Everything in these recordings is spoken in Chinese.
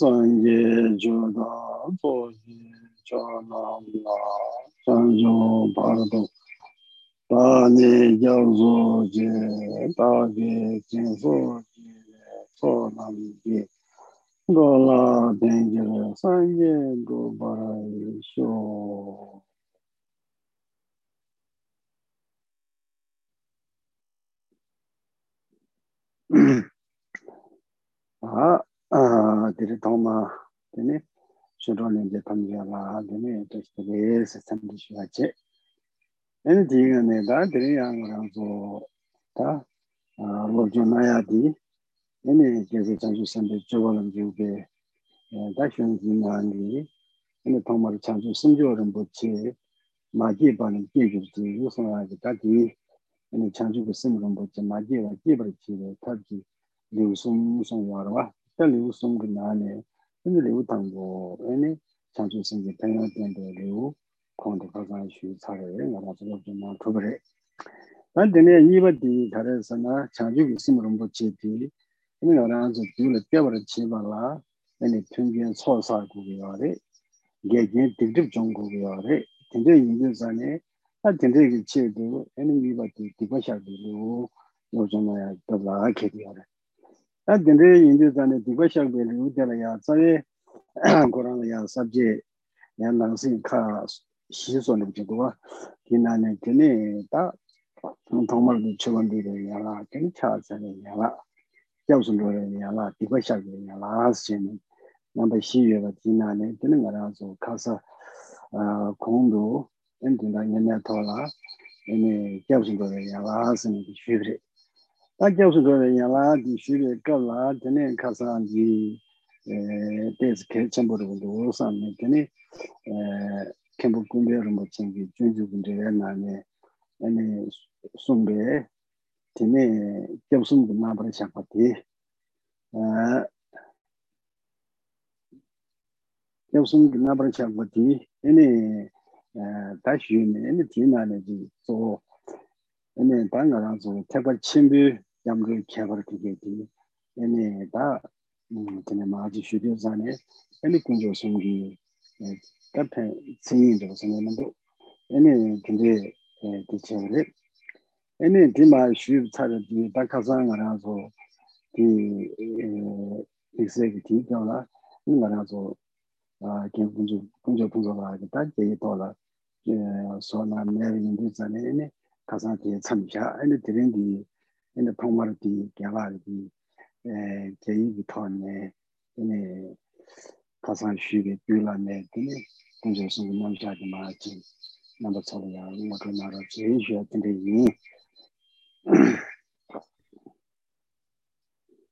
sanje joda boji jana la sanjo bardo dane yauzo je dage jinso je so nam je gola denge sanje go barai sho 아, 아, 되게 도마 되네. 저런에 이제 담겨라. 되네. 또 이제 시스템이 쉬었지. 얘는 뒤에 내가 들이 양으로서 다 아, 로존나야디. 얘네 계속 장수 선배 저거는 주게. 다시 진행하니. 얘네 도마를 장수 심지어는 뭐지? 마지 반은 계급지 우선하게 다디. 얘네 장수가 심으면 뭐지? 마지가 기버지. 다 다 된대기 치고 애는 이밖에 디바샤고 요즘에 더라 개비하래 다 된대 인도산에 디바샤고 우들야 자에 고랑야 삽제 양당신 카 시소는 비도와 기나네 되네 다 정말 미쳐원들이 야라 괜찮잖아요 야라 잡순도에 야라 디바샤고 야라 신 넘버 시위가 지나네 되는 거라서 가서 아 공도 엔 군다 년내 돌아 엔 겨우신 거 야라스니 쉬브레 다 겨우신 거 야라디 쉬브레 걸라 드네 카산지 에 데스 켈첨보로 군도 산네 드네 에 캠보 군데로 뭐 챙기 준주 군데야 나네 엔 송베 드네 겨우신 거 나버리 잡았디 에 겨우신 거 나버리 잡았디 에네 다 쉬는 디나네 지소 얘네 방가랑 좀 태벌 침비 양그 개벌 되게 디 얘네 다 얘네 마지 쉬디오 자네 얘네 군조 생기 카페 생인도 생는데 얘네 근데 디체를 얘네 디마 쉬 차를 디 바카상가라서 디 executive 이 나라서 아 개군조 군조 군조가 다. 제일 돌아. 呃，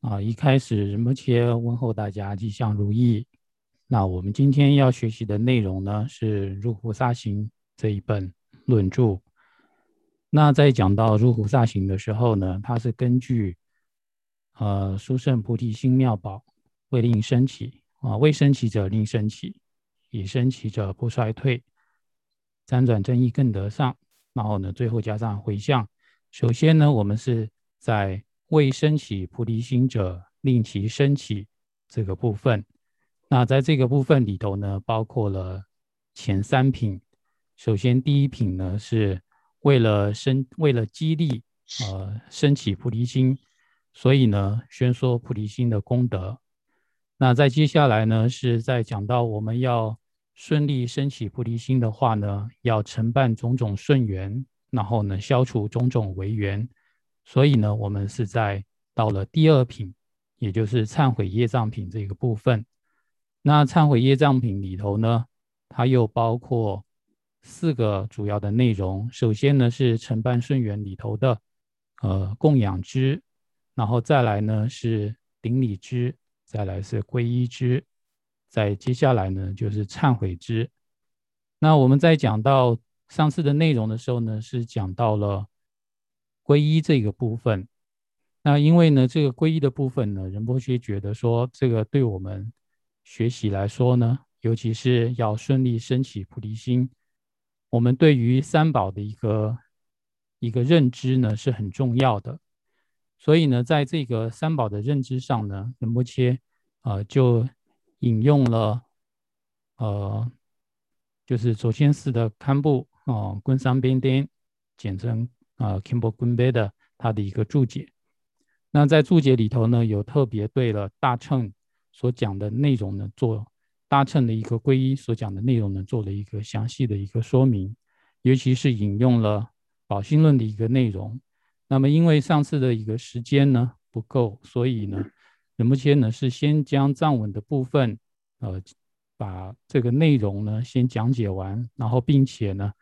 啊，一开始，目前问候大家，吉祥如意。那我们今天要学习的内容呢，是入户沙行。这一本论著。那在讲到入菩萨行的时候呢，它是根据呃殊胜菩提心妙宝为令升起啊，未升起者令升起，已升起者不衰退，辗转正义更得上。然后呢，最后加上回向。首先呢，我们是在未升起菩提心者令其升起这个部分。那在这个部分里头呢，包括了前三品。首先第一品呢是。为了生，为了激励，呃，升起菩提心，所以呢，宣说菩提心的功德。那在接下来呢，是在讲到我们要顺利升起菩提心的话呢，要承办种种顺缘，然后呢，消除种种违缘。所以呢，我们是在到了第二品，也就是忏悔业障品这个部分。那忏悔业障品里头呢，它又包括。四个主要的内容，首先呢是承办顺缘里头的，呃供养之，然后再来呢是顶礼之，再来是皈依之，再接下来呢就是忏悔之。那我们在讲到上次的内容的时候呢，是讲到了皈依这个部分。那因为呢这个皈依的部分呢，仁波切觉得说，这个对我们学习来说呢，尤其是要顺利升起菩提心。我们对于三宝的一个一个认知呢是很重要的。所以呢，在这个三宝的认知上呢，仁波切呃就引用了呃，就是左先寺的堪布哦，昆桑边颠，简称啊 Kimbo Gunbe 的他的一个注解。那在注解里头呢，有特别对了大乘所讲的内容呢，做搭乘的一个皈依所讲的内容呢，做了一个详细的一个说明，尤其是引用了宝心论的一个内容。那么因为上次的一个时间呢不够，所以呢，仁波切呢是先将藏文的部分，呃，把这个内容呢先讲解完，然后并且呢，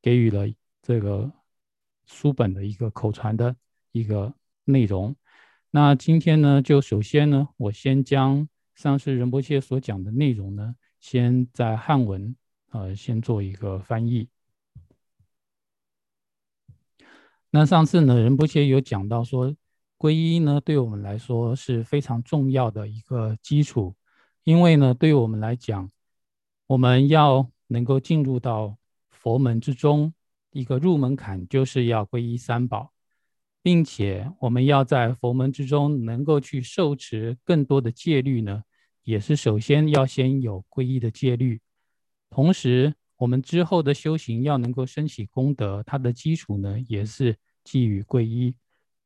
给予了这个书本的一个口传的一个内容。那今天呢，就首先呢，我先将上次仁波切所讲的内容呢，先在汉文，呃，先做一个翻译。那上次呢，仁波切有讲到说，皈依呢，对我们来说是非常重要的一个基础，因为呢，对于我们来讲，我们要能够进入到佛门之中，一个入门槛就是要皈依三宝。并且我们要在佛门之中能够去受持更多的戒律呢，也是首先要先有皈依的戒律。同时，我们之后的修行要能够升起功德，它的基础呢也是基于皈依。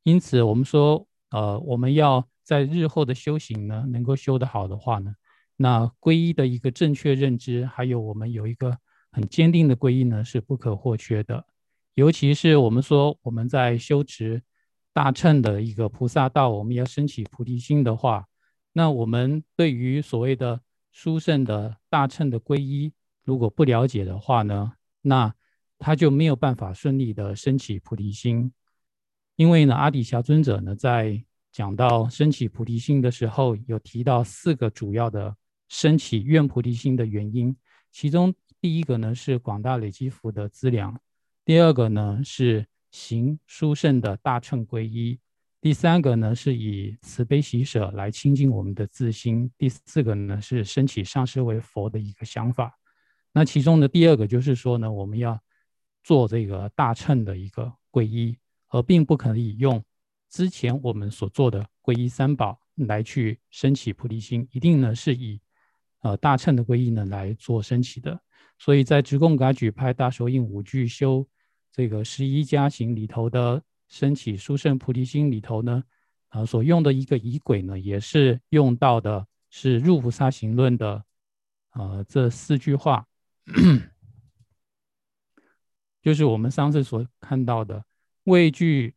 因此，我们说，呃，我们要在日后的修行呢能够修得好的话呢，那皈依的一个正确认知，还有我们有一个很坚定的皈依呢是不可或缺的。尤其是我们说我们在修持。大乘的一个菩萨道，我们要升起菩提心的话，那我们对于所谓的殊胜的大乘的皈依，如果不了解的话呢，那他就没有办法顺利的升起菩提心。因为呢，阿底峡尊者呢在讲到升起菩提心的时候，有提到四个主要的升起愿菩提心的原因，其中第一个呢是广大累积福德资粮，第二个呢是。行殊胜的大乘皈依，第三个呢是以慈悲喜舍来亲近我们的自心，第四个呢是升起上师为佛的一个想法。那其中的第二个就是说呢，我们要做这个大乘的一个皈依，而并不可以用之前我们所做的皈依三宝来去升起菩提心，一定呢是以呃大乘的皈依呢来做升起的。所以在直贡噶举派大手印五句修。这个十一加行里头的升起殊胜菩提心里头呢，啊，所用的一个仪轨呢，也是用到的是入菩萨行论的，呃，这四句话，就是我们上次所看到的，畏惧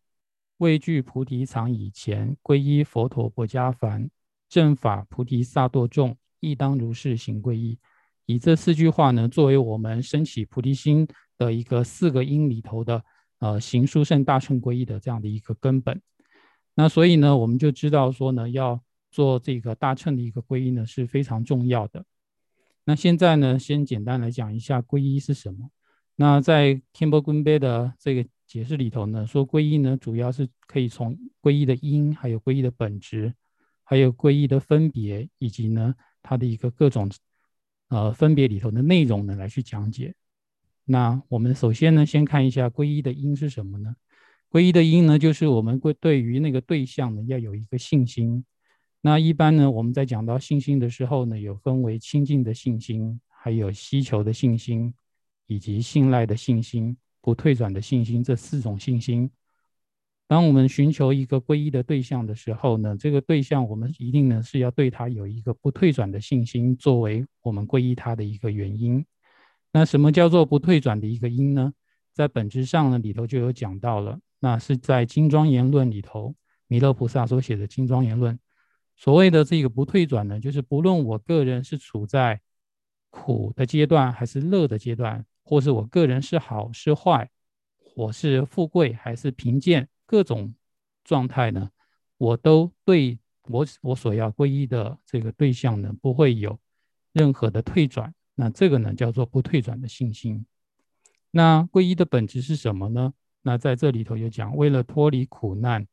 畏惧菩提藏以前，皈依佛陀不加凡，正法菩提萨埵众，亦当如是行皈依。以这四句话呢，作为我们升起菩提心。的一个四个音里头的呃行书圣大乘归一的这样的一个根本，那所以呢，我们就知道说呢，要做这个大乘的一个皈依呢是非常重要的。那现在呢，先简单来讲一下皈依是什么。那在天波根杯的这个解释里头呢，说皈依呢主要是可以从皈依的因，还有皈依的本质，还有皈依的分别，以及呢它的一个各种呃分别里头的内容呢来去讲解。那我们首先呢，先看一下皈依的因是什么呢？皈依的因呢，就是我们会对于那个对象呢，要有一个信心。那一般呢，我们在讲到信心的时候呢，有分为亲近的信心，还有希求的信心，以及信赖的信心、不退转的信心这四种信心。当我们寻求一个皈依的对象的时候呢，这个对象我们一定呢是要对他有一个不退转的信心，作为我们皈依他的一个原因。那什么叫做不退转的一个因呢？在本质上呢，里头就有讲到了。那是在《金庄言论》里头，弥勒菩萨所写的《金庄言论》。所谓的这个不退转呢，就是不论我个人是处在苦的阶段，还是乐的阶段，或是我个人是好是坏，我是富贵还是贫贱，各种状态呢，我都对我我所要皈依的这个对象呢，不会有任何的退转。那这个呢，叫做不退转的信心。那皈依的本质是什么呢？那在这里头有讲，为了脱离苦难，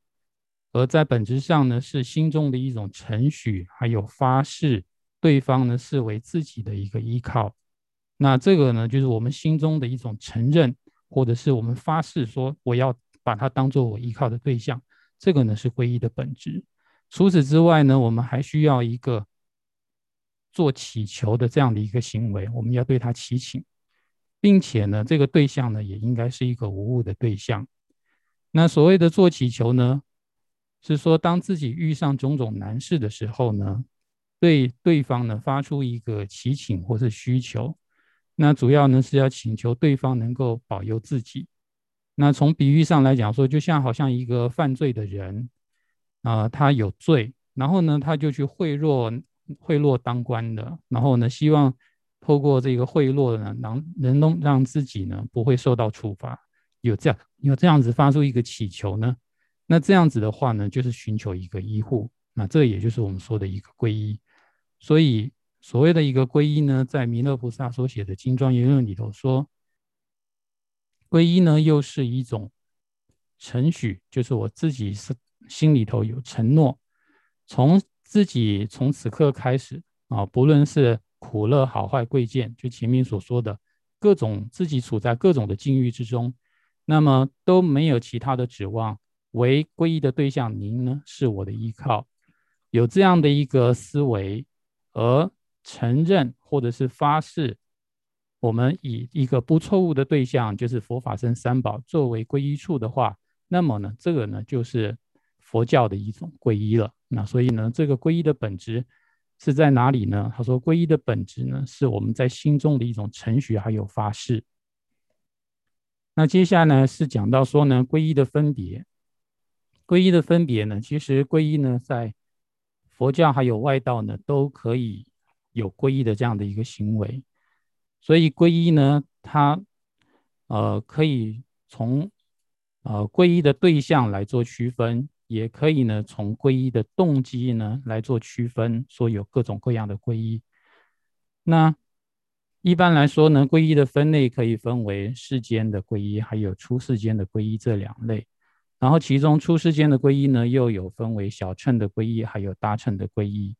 而在本质上呢，是心中的一种承许，还有发誓，对方呢视为自己的一个依靠。那这个呢，就是我们心中的一种承认，或者是我们发誓说我要把它当做我依靠的对象，这个呢是皈依的本质。除此之外呢，我们还需要一个做祈求的这样的一个行为，我们要对他祈请，并且呢，这个对象呢也应该是一个无误的对象。那所谓的做祈求呢，是说当自己遇上种种难事的时候呢，对对方呢发出一个祈请或是需求。那主要呢是要请求对方能够保佑自己。那从比喻上来讲说，就像好像一个犯罪的人啊，他有罪，然后呢他就去贿赂贿赂当官的，然后呢希望透过这个贿赂呢，能能能让自己呢不会受到处罚。有这样有这样子发出一个祈求呢，那这样子的话呢，就是寻求一个医护。那这也就是我们说的一个皈依。所以。所谓的一个皈依呢，在弥勒菩萨所写的《金庄言论》里头说，皈依呢又是一种承许，就是我自己是心里头有承诺，从自己从此刻开始啊，不论是苦乐好坏贵贱，就前面所说的各种自己处在各种的境遇之中，那么都没有其他的指望，为皈依的对象，您呢是我的依靠，有这样的一个思维，而。承认或者是发誓，我们以一个不错误的对象，就是佛法僧三宝作为皈依处的话，那么呢，这个呢就是佛教的一种皈依了。那所以呢，这个皈依的本质是在哪里呢？他说，皈依的本质呢，是我们在心中的一种程序还有发誓。那接下来呢是讲到说呢，皈依的分别。皈依的分别呢，其实皈依呢，在佛教还有外道呢，都可以。有皈依的这样的一个行为，所以皈依呢，它呃可以从呃皈依的对象来做区分，也可以呢从皈依的动机呢来做区分，说有各种各样的皈依。那一般来说呢，皈依的分类可以分为世间的皈依，还有出世间的皈依这两类。然后其中出世间的皈依呢，又有分为小乘的皈依，还有大乘的皈依。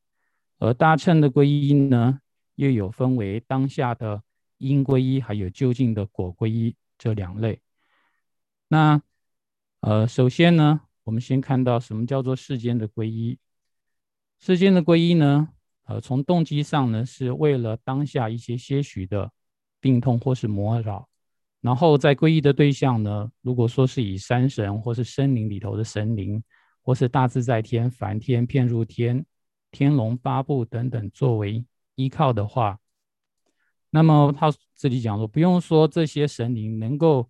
而大乘的皈依呢，又有分为当下的因皈依，还有究竟的果皈依这两类。那呃，首先呢，我们先看到什么叫做世间的皈依。世间的皈依呢，呃，从动机上呢，是为了当下一些些许的病痛或是魔扰，然后在皈依的对象呢，如果说是以山神或是森林里头的神灵，或是大自在天、梵天、遍入天。天龙八部等等作为依靠的话，那么他这里讲说，不用说这些神灵能够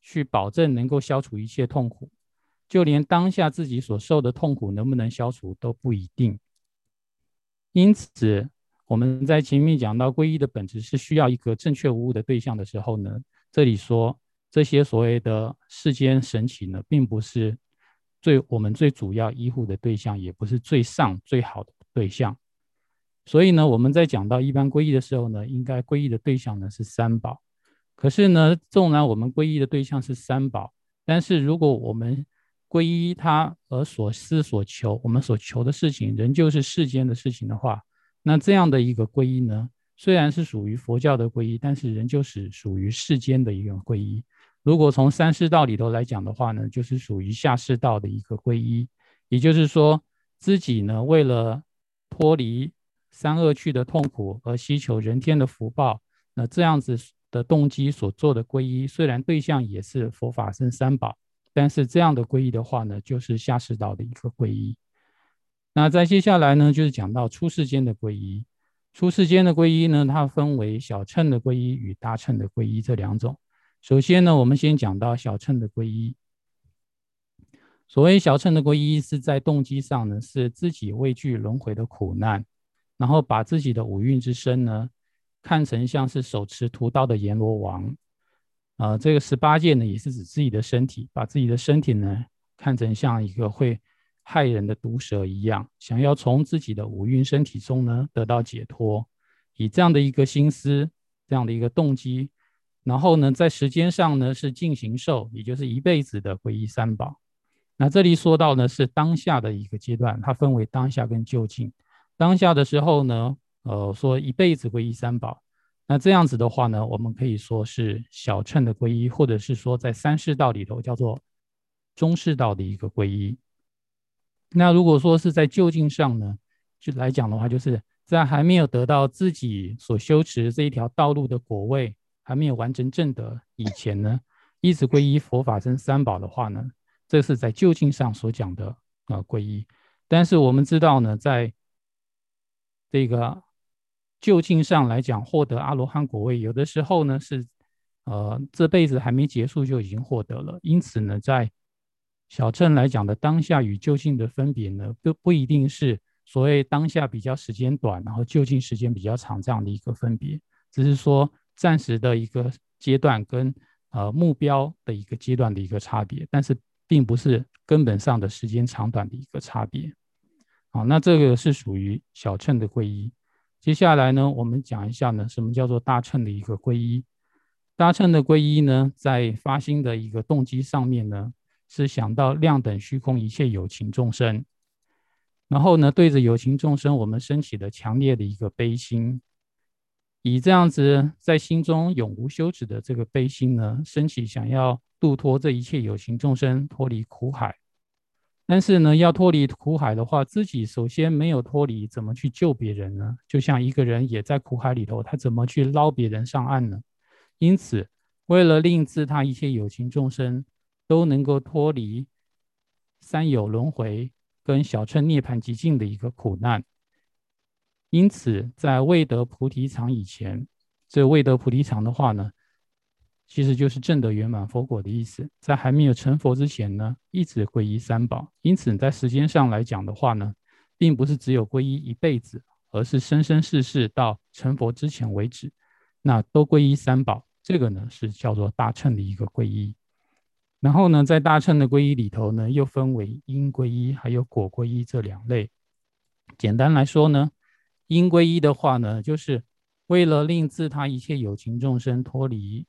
去保证能够消除一切痛苦，就连当下自己所受的痛苦能不能消除都不一定。因此，我们在前面讲到皈依的本质是需要一个正确无误的对象的时候呢，这里说这些所谓的世间神奇呢，并不是。最我们最主要医护的对象，也不是最上最好的对象，所以呢，我们在讲到一般皈依的时候呢，应该皈依的对象呢是三宝。可是呢，纵然我们皈依的对象是三宝，但是如果我们皈依他而所思所求，我们所求的事情仍旧是世间的事情的话，那这样的一个皈依呢，虽然是属于佛教的皈依，但是仍旧是属于世间的一个皈依。如果从三世道里头来讲的话呢，就是属于下世道的一个皈依，也就是说，自己呢为了脱离三恶趣的痛苦而希求人天的福报，那这样子的动机所做的皈依，虽然对象也是佛法僧三宝，但是这样的皈依的话呢，就是下士道的一个皈依。那在接下来呢，就是讲到出世间的皈依。出世间的皈依呢，它分为小乘的皈依与大乘的皈依这两种。首先呢，我们先讲到小乘的皈依。所谓小乘的皈依，是在动机上呢，是自己畏惧轮回的苦难，然后把自己的五蕴之身呢，看成像是手持屠刀的阎罗王。啊，这个十八戒呢，也是指自己的身体，把自己的身体呢，看成像一个会害人的毒蛇一样，想要从自己的五蕴身体中呢，得到解脱。以这样的一个心思，这样的一个动机。然后呢，在时间上呢是进行受，也就是一辈子的皈依三宝。那这里说到呢是当下的一个阶段，它分为当下跟就近。当下的时候呢，呃，说一辈子皈依三宝。那这样子的话呢，我们可以说是小乘的皈依，或者是说在三世道里头叫做中世道的一个皈依。那如果说是在就近上呢，就来讲的话，就是在还没有得到自己所修持这一条道路的果位，还没有完成正德以前呢，一直皈依佛法僧三宝的话呢，这是在就近上所讲的啊皈依。但是我们知道呢，在这个就近上来讲，获得阿罗汉果位，有的时候呢是，呃，这辈子还没结束就已经获得了。因此呢，在小乘来讲的当下与就近的分别呢，不不一定是所谓当下比较时间短，然后就近时间比较长这样的一个分别，只是说暂时的一个阶段跟呃目标的一个阶段的一个差别，但是并不是根本上的时间长短的一个差别。好，那这个是属于小乘的皈依。接下来呢，我们讲一下呢，什么叫做大乘的一个皈依？大乘的皈依呢，在发心的一个动机上面呢，是想到量等虚空一切有情众生，然后呢，对着有情众生，我们升起的强烈的一个悲心，以这样子在心中永无休止的这个悲心呢，升起想要度脱这一切有情众生脱离苦海。但是呢，要脱离苦海的话，自己首先没有脱离，怎么去救别人呢？就像一个人也在苦海里头，他怎么去捞别人上岸呢？因此，为了令自他一切有情众生都能够脱离三有轮回跟小乘涅槃极境的一个苦难，因此在未得菩提场以前，这未得菩提场的话呢？其实就是正得圆满佛果的意思，在还没有成佛之前呢，一直皈依三宝。因此，在时间上来讲的话呢，并不是只有皈依一辈子，而是生生世世到成佛之前为止，那都皈依三宝。这个呢是叫做大乘的一个皈依。然后呢，在大乘的皈依里头呢，又分为因皈依还有果皈依这两类。简单来说呢，因皈依的话呢，就是为了令自他一切有情众生脱离。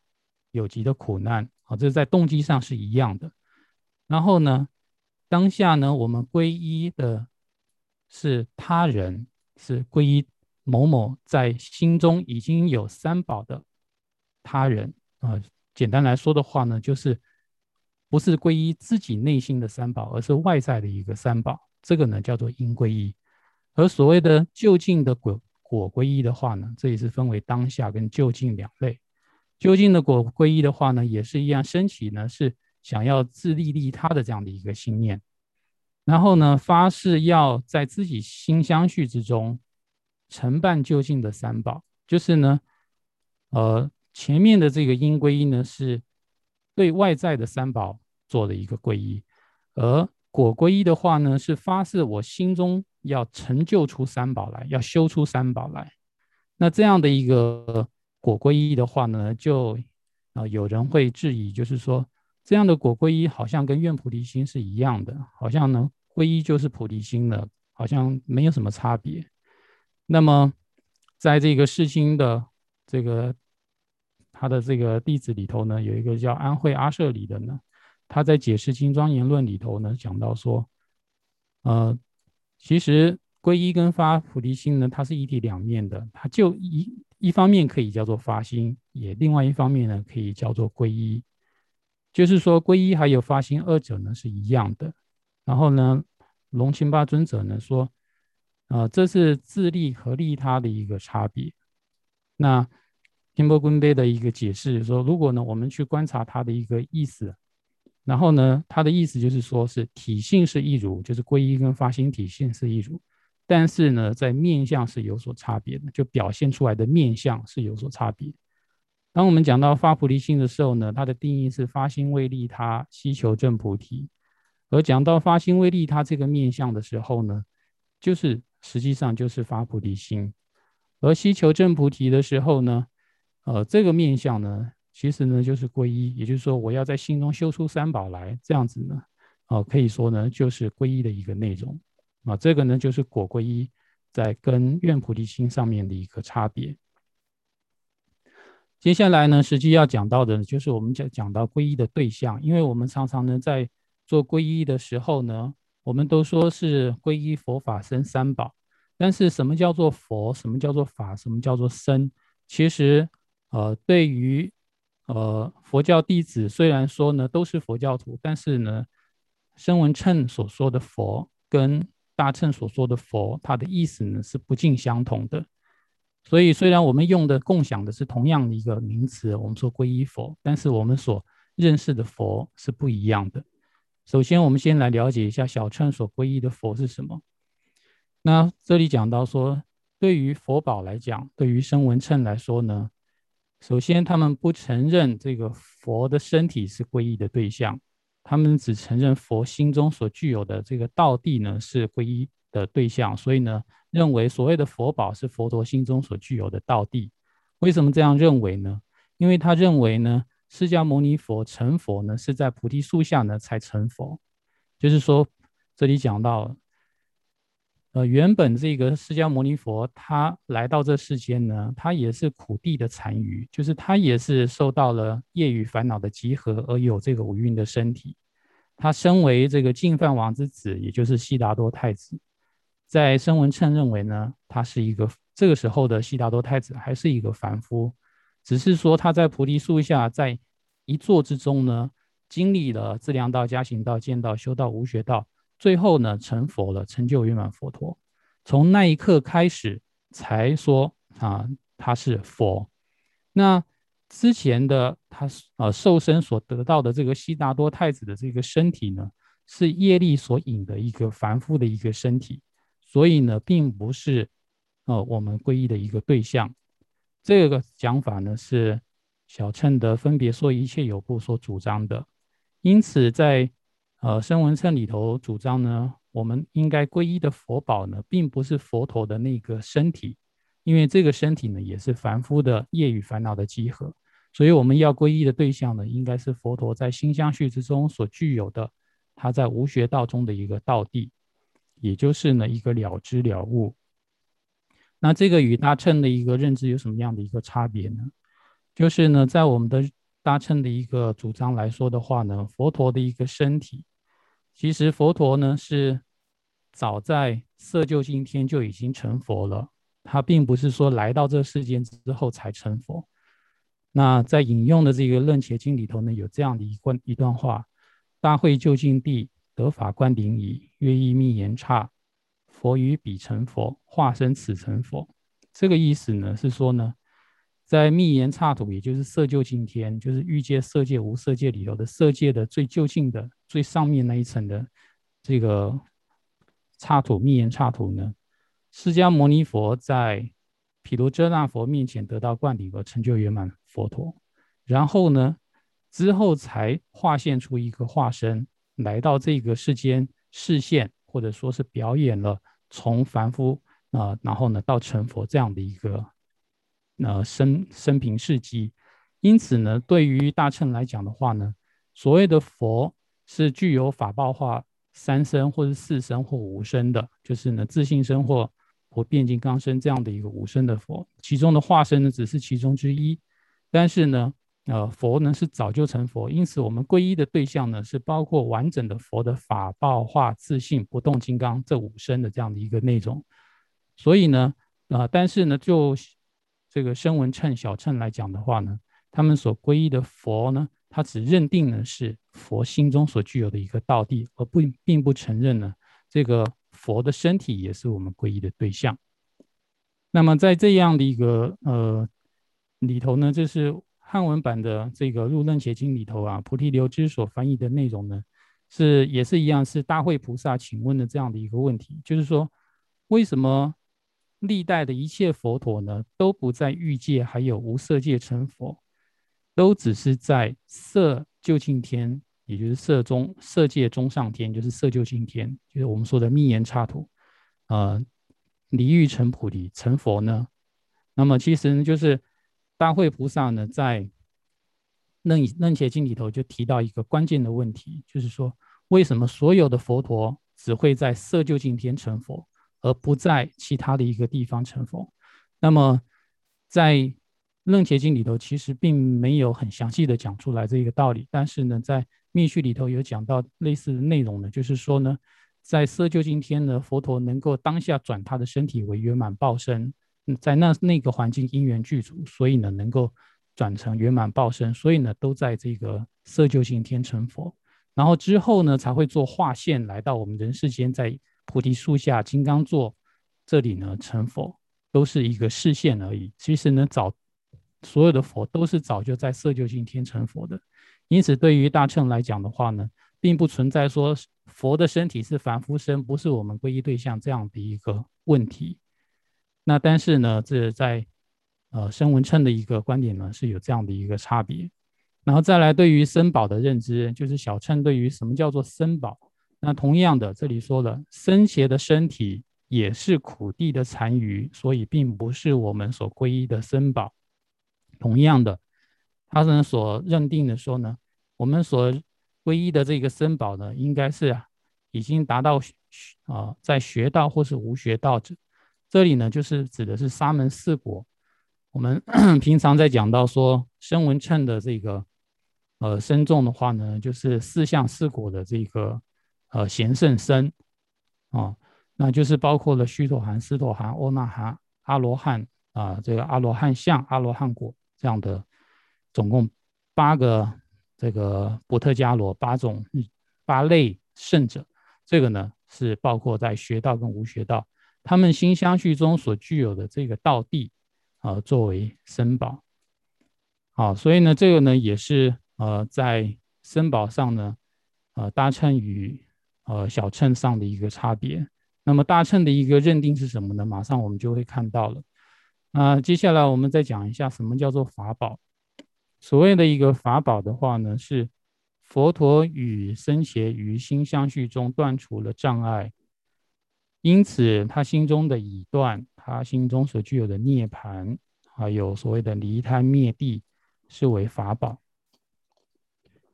有极的苦难啊，这是在动机上是一样的。然后呢，当下呢，我们皈依的是他人，是皈依某某在心中已经有三宝的他人啊。简单来说的话呢，就是不是皈依自己内心的三宝，而是外在的一个三宝。这个呢叫做因皈依。而所谓的就近的果果皈依的话呢，这也是分为当下跟就近两类。究竟的果皈依的话呢，也是一样升起呢，是想要自利利他的这样的一个信念，然后呢发誓要在自己心相续之中承办就近的三宝，就是呢，呃前面的这个因皈依呢是对外在的三宝做的一个皈依，而果皈依的话呢是发誓我心中要成就出三宝来，要修出三宝来，那这样的一个。果皈依的话呢，就啊有人会质疑，就是说这样的果皈依好像跟愿菩提心是一样的，好像呢皈依就是菩提心的，好像没有什么差别。那么在这个世亲的这个他的这个弟子里头呢，有一个叫安慧阿舍里的呢，他在解释金庄言论里头呢讲到说，呃，其实皈依跟发菩提心呢，它是一体两面的，它就一。一方面可以叫做发心，也另外一方面呢可以叫做皈依，就是说皈依还有发心二者呢是一样的。然后呢，龙清巴尊者呢说，啊，这是自利和利他的一个差别。那天波坤杯的一个解释说，如果呢我们去观察他的一个意思，然后呢他的意思就是说是体性是一如，就是皈依跟发心体性是一如。但是呢，在面相是有所差别的，就表现出来的面相是有所差别。当我们讲到发菩提心的时候呢，它的定义是发心为利他，希求证菩提；而讲到发心为利他这个面相的时候呢，就是实际上就是发菩提心；而希求证菩提的时候呢，呃，这个面相呢，其实呢就是皈依，也就是说我要在心中修出三宝来，这样子呢，哦，可以说呢就是皈依的一个内容。啊，这个呢就是果皈依在跟愿菩提心上面的一个差别。接下来呢，实际要讲到的，就是我们讲讲到皈依的对象，因为我们常常呢在做皈依的时候呢，我们都说是皈依佛法僧三宝，但是什么叫做佛，什么叫做法，什么叫做僧，其实呃，对于呃佛教弟子，虽然说呢都是佛教徒，但是呢，声闻称所说的佛跟大乘所说的佛，它的意思呢是不尽相同的。所以，虽然我们用的共享的是同样的一个名词，我们说皈依佛，但是我们所认识的佛是不一样的。首先，我们先来了解一下小乘所皈依的佛是什么。那这里讲到说，对于佛宝来讲，对于声闻称来说呢，首先他们不承认这个佛的身体是皈依的对象，他们只承认佛心中所具有的这个道地呢是皈依的对象，所以呢。认为所谓的佛宝是佛陀心中所具有的道地，为什么这样认为呢？因为他认为呢，释迦牟尼佛成佛呢是在菩提树下呢才成佛，就是说这里讲到，呃，原本这个释迦牟尼佛他来到这世间呢，他也是苦地的残余，就是他也是受到了业与烦恼的集合而有这个五蕴的身体，他身为这个净饭王之子，也就是悉达多太子。在声闻称认为呢，他是一个这个时候的悉达多太子，还是一个凡夫，只是说他在菩提树下，在一坐之中呢，经历了自量道、加行道、见道、修道、无学道，最后呢成佛了，成就圆满佛陀。从那一刻开始，才说啊他是佛。那之前的他呃受身所得到的这个悉达多太子的这个身体呢，是业力所引的一个凡夫的一个身体。所以呢，并不是，呃，我们皈依的一个对象。这个讲法呢，是小乘的分别说一切有部所主张的。因此，在呃声闻称里头主张呢，我们应该皈依的佛宝呢，并不是佛陀的那个身体，因为这个身体呢，也是凡夫的业与烦恼的集合。所以，我们要皈依的对象呢，应该是佛陀在心相续之中所具有的，他在无学道中的一个道地。也就是呢，一个了知了悟。那这个与大乘的一个认知有什么样的一个差别呢？就是呢，在我们的大乘的一个主张来说的话呢，佛陀的一个身体，其实佛陀呢是早在色究竟天就已经成佛了，他并不是说来到这世间之后才成佛。那在引用的这个《楞伽经》里头呢，有这样的一段一段话：大会究竟地。得法观顶矣，曰意密言差，佛于彼成佛，化身此成佛。这个意思呢，是说呢，在密言刹土，也就是色究竟天，就是欲界、色界、无色界里头的色界的最就近的最上面那一层的这个刹土密言刹土呢，释迦牟尼佛在毗卢遮那佛面前得到灌顶而成就圆满佛陀，然后呢，之后才化现出一个化身。来到这个世间视现，或者说是表演了从凡夫啊，然后呢到成佛这样的一个呃生生平事迹。因此呢，对于大乘来讲的话呢，所谓的佛是具有法报化三身或者四身或五身的，就是呢自信身或或变金刚身这样的一个五身的佛，其中的化身呢只是其中之一，但是呢。呃，佛呢是早就成佛，因此我们皈依的对象呢是包括完整的佛的法报化自信不动金刚这五身的这样的一个内容。所以呢，啊，但是呢，就这个声闻称小乘来讲的话呢，他们所皈依的佛呢，他只认定呢是佛心中所具有的一个道地，而不并不承认呢这个佛的身体也是我们皈依的对象。那么在这样的一个呃里头呢，这是。汉文版的这个《入楞伽经》里头啊，菩提流支所翻译的内容呢，是也是一样，是大会菩萨请问的这样的一个问题，就是说，为什么历代的一切佛陀呢，都不在欲界还有无色界成佛，都只是在色究竟天，也就是色中色界中上天，就是色究竟天，就是我们说的密言刹土，呃，离欲成菩提成佛呢？那么其实呢，就是。大会菩萨呢，在《楞楞伽经》里头就提到一个关键的问题，就是说，为什么所有的佛陀只会在色究竟天成佛，而不在其他的一个地方成佛？那么，在《楞伽经》里头，其实并没有很详细的讲出来这一个道理。但是呢，在密续里头有讲到类似的内容呢，就是说呢，在色究竟天呢，佛陀能够当下转他的身体为圆满报身。在那那个环境因缘具足，所以呢能够转成圆满报身，所以呢都在这个色究竟天成佛，然后之后呢才会做化现来到我们人世间，在菩提树下金刚座这里呢成佛，都是一个视线而已。其实呢早所有的佛都是早就在色究竟天成佛的，因此对于大乘来讲的话呢，并不存在说佛的身体是凡夫身，不是我们皈依对象这样的一个问题。那但是呢，这在呃声闻称的一个观点呢是有这样的一个差别，然后再来对于僧宝的认知，就是小乘对于什么叫做僧宝，那同样的这里说了僧邪的身体也是苦地的残余，所以并不是我们所皈依的僧宝。同样的，他们所认定的说呢，我们所皈依的这个僧宝呢，应该是已经达到啊在学道或是无学道者。这里呢，就是指的是沙门四果。我们 平常在讲到说声闻称的这个呃身重的话呢，就是四相四果的这个呃贤圣身啊，那就是包括了须陀含、斯陀含、欧那含、阿罗汉啊，这个阿罗汉相、阿罗汉果这样的总共八个这个波特伽罗八种八类圣者。这个呢是包括在学道跟无学道。他们心相续中所具有的这个道地，啊，作为僧宝，好，所以呢，这个呢也是呃在僧宝上呢，呃搭乘与呃小秤上的一个差别。那么大秤的一个认定是什么呢？马上我们就会看到了。那接下来我们再讲一下什么叫做法宝。所谓的一个法宝的话呢，是佛陀与僧伽于心相续中断除了障碍。因此，他心中的已断，他心中所具有的涅盘，还有所谓的离贪灭地，是为法宝。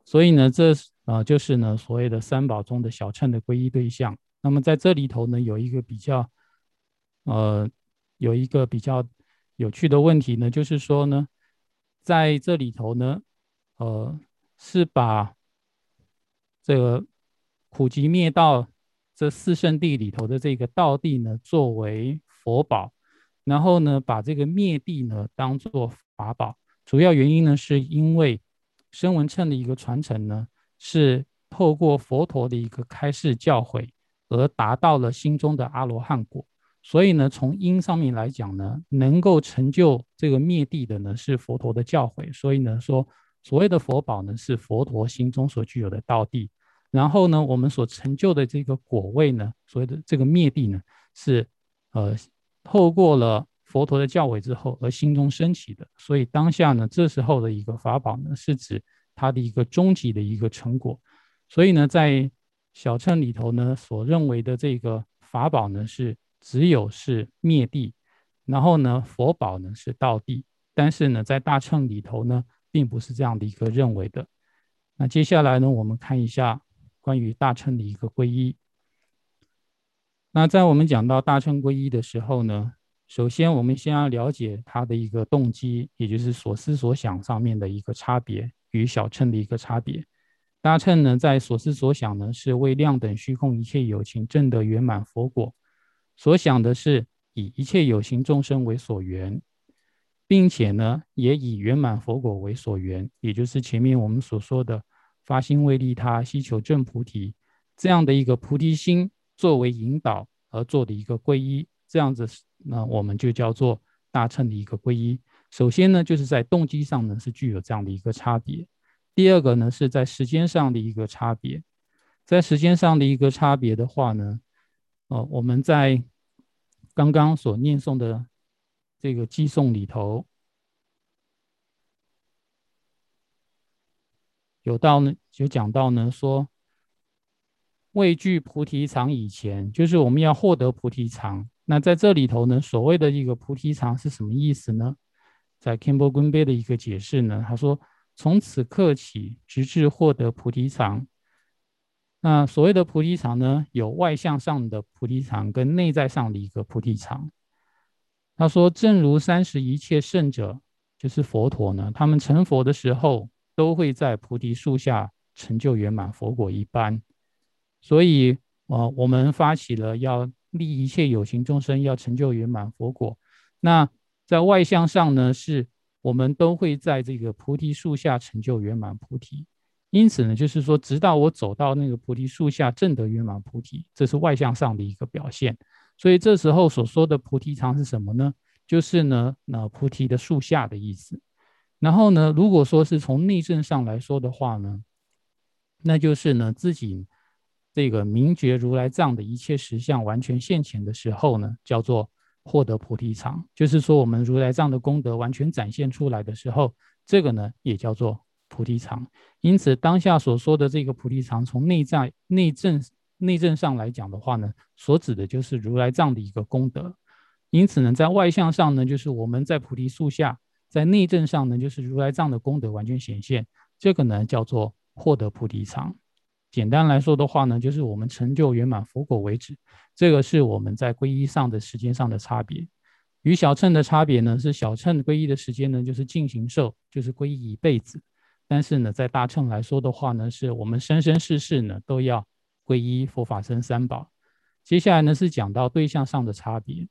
所以呢，这啊就是呢所谓的三宝中的小乘的皈依对象。那么在这里头呢，有一个比较，呃，有一个比较有趣的问题呢，就是说呢，在这里头呢，呃，是把这个苦集灭道。这四圣地里头的这个道地呢，作为佛宝，然后呢，把这个灭地呢当做法宝。主要原因呢，是因为声闻称的一个传承呢，是透过佛陀的一个开示教诲，而达到了心中的阿罗汉果。所以呢，从因上面来讲呢，能够成就这个灭地的呢，是佛陀的教诲。所以呢，说所谓的佛宝呢，是佛陀心中所具有的道地。然后呢，我们所成就的这个果位呢，所谓的这个灭地呢，是呃透过了佛陀的教诲之后而心中升起的。所以当下呢，这时候的一个法宝呢，是指它的一个终极的一个成果。所以呢，在小乘里头呢，所认为的这个法宝呢，是只有是灭地，然后呢，佛宝呢是道地。但是呢，在大乘里头呢，并不是这样的一个认为的。那接下来呢，我们看一下。关于大乘的一个皈依，那在我们讲到大乘皈依的时候呢，首先我们先要了解他的一个动机，也就是所思所想上面的一个差别与小乘的一个差别。大乘呢，在所思所想呢，是为量等虚空一切有情证得圆满佛果，所想的是以一切有情众生为所缘，并且呢，也以圆满佛果为所缘，也就是前面我们所说的。发心为利他，希求正菩提，这样的一个菩提心作为引导而做的一个皈依，这样子，那我们就叫做大乘的一个皈依。首先呢，就是在动机上呢是具有这样的一个差别；第二个呢，是在时间上的一个差别。在时间上的一个差别的话呢，呃，我们在刚刚所念诵的这个寄颂里头。有到呢，就讲到呢，说畏惧菩提藏以前，就是我们要获得菩提藏。那在这里头呢，所谓的一个菩提藏是什么意思呢？在 Campbell 根杯的一个解释呢，他说从此刻起，直至获得菩提藏。那所谓的菩提藏呢，有外向上的菩提藏跟内在上的一个菩提藏。他说，正如三十一切圣者，就是佛陀呢，他们成佛的时候。都会在菩提树下成就圆满佛果一般，所以，呃，我们发起了要利一切有情众生，要成就圆满佛果，那在外向上呢，是我们都会在这个菩提树下成就圆满菩提。因此呢，就是说，直到我走到那个菩提树下证得圆满菩提，这是外向上的一个表现。所以这时候所说的菩提场是什么呢？就是呢，那菩提的树下的意思。然后呢，如果说是从内证上来说的话呢，那就是呢，自己这个明觉如来藏的一切实相完全现前的时候呢，叫做获得菩提场。就是说，我们如来藏的功德完全展现出来的时候，这个呢，也叫做菩提场。因此，当下所说的这个菩提场，从内在内证内证上来讲的话呢，所指的就是如来藏的一个功德。因此呢，在外向上呢，就是我们在菩提树下；在内证上呢，就是如来藏的功德完全显现。这个呢，叫做获得菩提场。简单来说的话呢，就是我们成就圆满佛果为止。这个是我们在皈依上的时间上的差别。与小乘的差别呢，是小乘皈依的时间呢，就是进行受，就是皈依一辈子。但是呢，在大乘来说的话呢，是我们生生世世呢都要。皈依佛法僧三宝，接下来呢是讲到对象上的差别。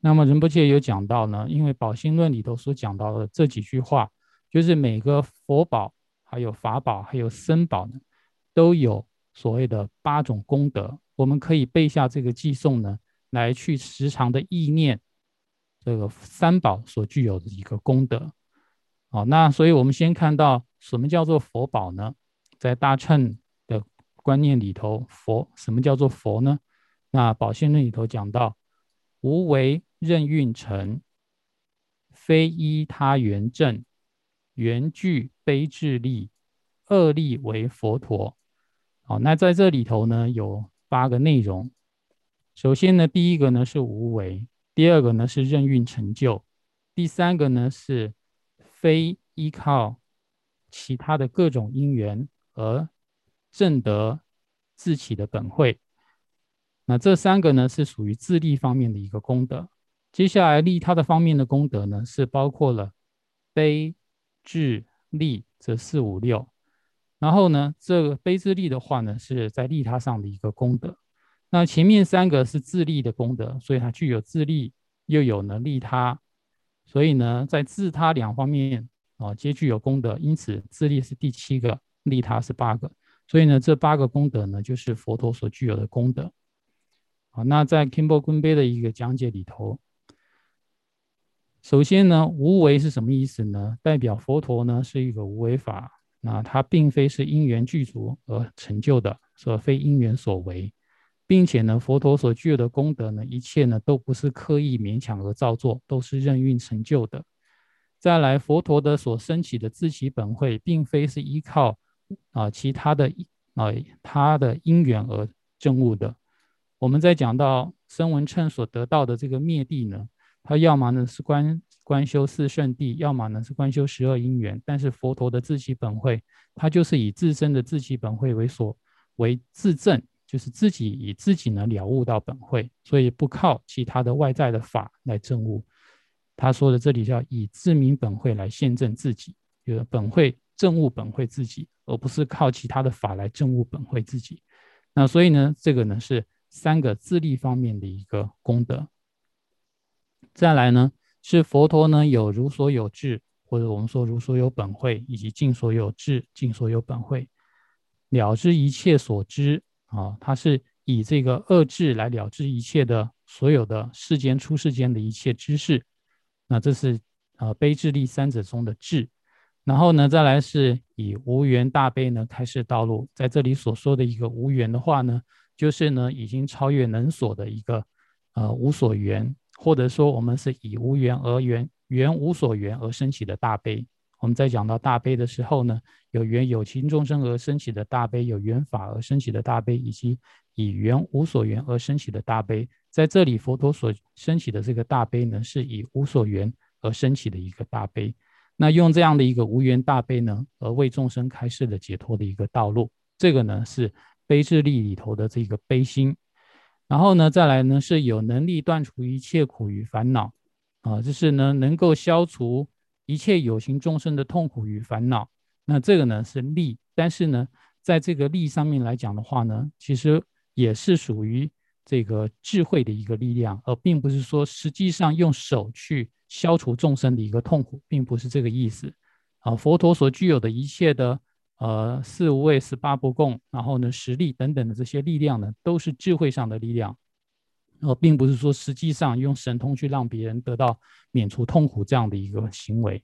那么仁波切有讲到呢，因为宝心论里头所讲到的这几句话，就是每个佛宝、还有法宝、还有僧宝呢，都有所谓的八种功德。我们可以背下这个寄颂呢，来去时常的意念这个三宝所具有的一个功德。好，那所以我们先看到什么叫做佛宝呢？在大乘的。观念里头，佛什么叫做佛呢？那宝性论里头讲到，无为任运成，非依他缘正，缘具悲智力，二力为佛陀。好，那在这里头呢，有八个内容。首先呢，第一个呢是无为，第二个呢是任运成就，第三个呢是非依靠其他的各种因缘而。正得自起的本会，那这三个呢是属于自利方面的一个功德。接下来利他的方面的功德呢，是包括了悲、智、利这四五六。然后呢，这个悲自利的话呢，是在利他上的一个功德。那前面三个是自利的功德，所以它具有自利，又有呢利他，所以呢，在自他两方面啊，皆具有功德。因此，自利是第七个，利他是八个。所以呢，这八个功德呢，就是佛陀所具有的功德。好，那在 Kimbo 坤杯的一个讲解里头，首先呢，无为是什么意思呢？代表佛陀呢是一个无为法，那它并非是因缘具足而成就的，所非因缘所为，并且呢，佛陀所具有的功德呢，一切呢都不是刻意勉强而造作，都是任运成就的。再来，佛陀的所升起的自起本会，并非是依靠。啊，其他的啊，他的因缘而证悟的。我们在讲到声闻称所得到的这个灭地呢，他要么呢是观观修四圣地，要么呢是观修十二因缘。但是佛陀的自己本会，他就是以自身的自己本会为所为自证，就是自己以自己呢了悟到本会，所以不靠其他的外在的法来证悟。他说的这里叫以自明本会来现证自己，就是本会证悟本会自己。而不是靠其他的法来证悟本会自己，那所以呢，这个呢是三个自利方面的一个功德。再来呢，是佛陀呢有如所有智，或者我们说如所有本会，以及尽所有智、尽所有本会，了知一切所知啊，它是以这个二智来了知一切的所有的世间出世间的一切知识。那这是啊悲智力三者中的智。然后呢，再来是以无缘大悲呢开示道路，在这里所说的一个无缘的话呢，就是呢已经超越能所的一个呃无所缘，或者说我们是以无缘而缘，缘无所缘而升起的大悲。我们在讲到大悲的时候呢，有缘有情众生而升起的大悲，有缘法而升起的大悲，以及以缘无所缘而升起的大悲。在这里，佛陀所升起的这个大悲呢，是以无所缘而升起的一个大悲。那用这样的一个无缘大悲呢，而为众生开示的解脱的一个道路，这个呢是悲智力里头的这个悲心。然后呢，再来呢是有能力断除一切苦与烦恼，啊，就是呢能够消除一切有形众生的痛苦与烦恼。那这个呢是力，但是呢，在这个力上面来讲的话呢，其实也是属于这个智慧的一个力量，而并不是说实际上用手去。消除众生的一个痛苦，并不是这个意思。啊，佛陀所具有的一切的呃四无畏、十八不共，然后呢实力等等的这些力量呢，都是智慧上的力量，呃，并不是说实际上用神通去让别人得到免除痛苦这样的一个行为。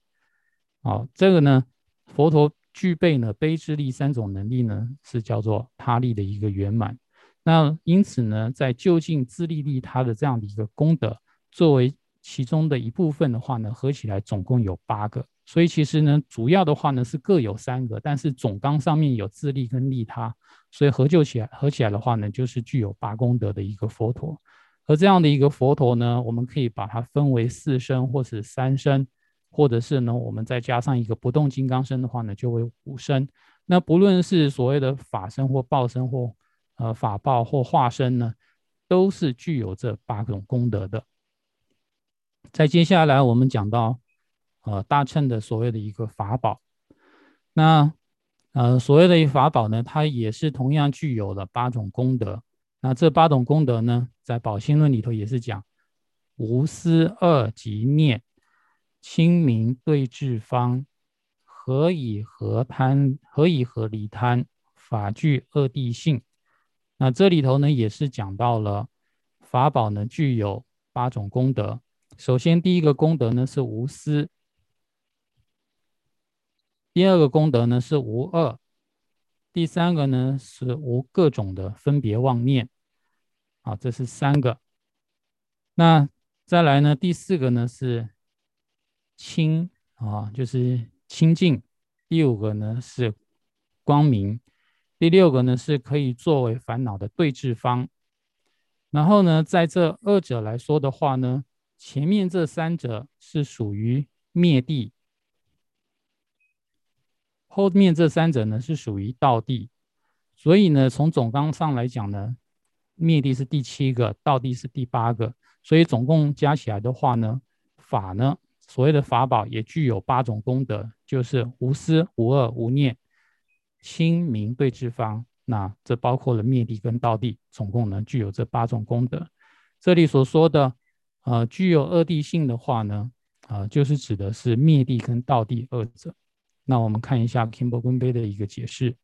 好，这个呢，佛陀具备呢悲智力三种能力呢，是叫做他力的一个圆满。那因此呢，在就近自利利他的这样的一个功德，作为其中的一部分的话呢，合起来总共有八个。所以其实呢，主要的话呢是各有三个，但是总纲上面有自利跟利他，所以合就起来合起来的话呢，就是具有八功德的一个佛陀。而这样的一个佛陀呢，我们可以把它分为四身或是三身。或者是呢，我们再加上一个不动金刚身的话呢，就为五身。那不论是所谓的法身或报身或呃法报或化身呢，都是具有这八种功德的。在接下来我们讲到呃大乘的所谓的一个法宝，那呃所谓的一法宝呢，它也是同样具有了八种功德。那这八种功德呢，在宝心论里头也是讲无私二极念。清明对治方，何以何贪？何以何离贪？法具二谛性。那这里头呢，也是讲到了法宝呢，具有八种功德。首先，第一个功德呢是无私；第二个功德呢是无恶；第三个呢是无各种的分别妄念。好，这是三个。那再来呢，第四个呢是。清啊，就是清净。第五个呢是光明，第六个呢是可以作为烦恼的对治方。然后呢，在这二者来说的话呢，前面这三者是属于灭地，后面这三者呢是属于道地。所以呢，从总纲上来讲呢，灭地是第七个，道地是第八个。所以总共加起来的话呢，法呢。所谓的法宝也具有八种功德，就是无私、无恶、无念、清明对治方。那这包括了灭地跟道地，总共呢具有这八种功德。这里所说的，呃，具有二地性的话呢，啊，就是指的是灭地跟道地二者。那我们看一下 Kimber 根杯的一个解释。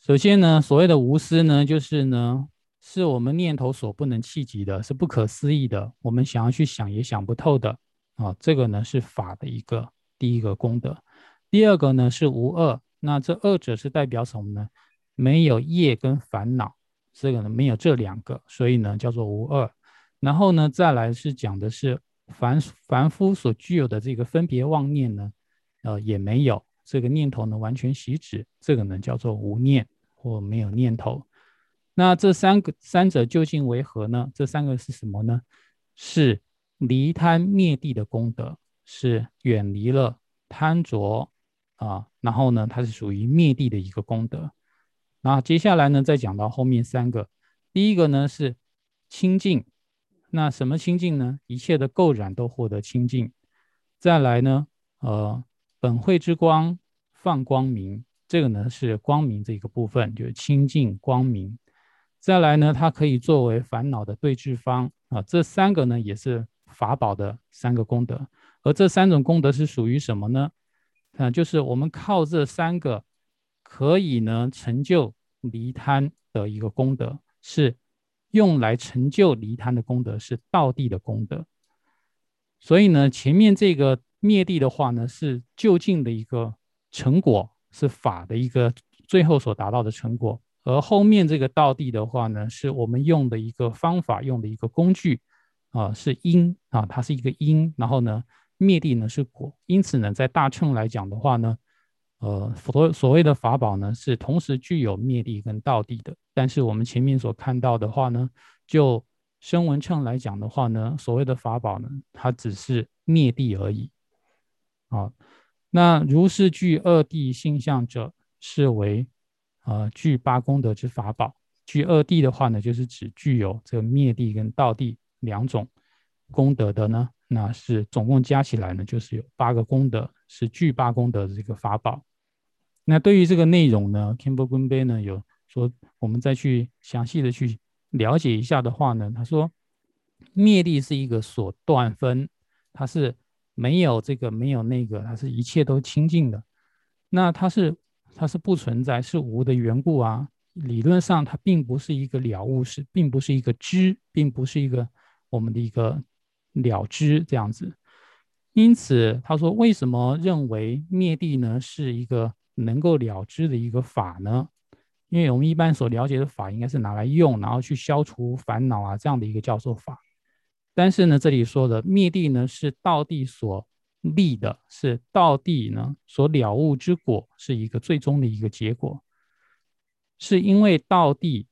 首先呢，所谓的无私呢，就是呢。是我们念头所不能企及的，是不可思议的，我们想要去想也想不透的啊。这个呢是法的一个第一个功德。第二个呢是无恶，那这二者是代表什么呢？没有业跟烦恼，这个呢没有这两个，所以呢叫做无恶。然后呢再来是讲的是凡凡夫所具有的这个分别妄念呢，呃也没有这个念头呢完全息止，这个呢叫做无念或没有念头。那这三个三者究竟为何呢？这三个是什么呢？是离贪灭地的功德，是远离了贪着啊，然后呢，它是属于灭地的一个功德。那接下来呢，再讲到后面三个，第一个呢是清净，那什么清净呢？一切的垢染都获得清净。再来呢，呃，本慧之光放光明，这个呢是光明这一个部分，就是清净光明。再来呢，它可以作为烦恼的对治方啊。这三个呢，也是法宝的三个功德。而这三种功德是属于什么呢？啊，就是我们靠这三个，可以呢成就离贪的一个功德，是用来成就离贪的功德，是道地的功德。所以呢，前面这个灭地的话呢，是就近的一个成果，是法的一个最后所达到的成果。而后面这个道地的话呢，是我们用的一个方法，用的一个工具，啊，是因啊，它是一个因，然后呢，灭地呢是果，因此呢，在大乘来讲的话呢，呃，所所谓的法宝呢，是同时具有灭地跟道地的。但是我们前面所看到的话呢，就声闻乘来讲的话呢，所谓的法宝呢，它只是灭地而已。啊，那如是具二地性相者，是为。呃，具八功德之法宝，具二谛的话呢，就是指具有这个灭地跟道地两种功德的呢，那是总共加起来呢，就是有八个功德，是具八功德的这个法宝。那对于这个内容呢，Kimber Gun Bay 呢有说，我们再去详细的去了解一下的话呢，他说灭地是一个所断分，它是没有这个没有那个，它是一切都清净的。那它是它是不存在，是无的缘故啊。理论上它并不是一个了悟，是并不是一个知，并不是一个我们的一个了知这样子。因此他说，为什么认为灭地呢是一个能够了知的一个法呢？因为我们一般所了解的法，应该是拿来用，然后去消除烦恼啊，这样的一个叫做法。但是呢，这里说的灭地呢，是道地所立的，是道地呢所了悟之果，是一个最终的一个结果。是因为道地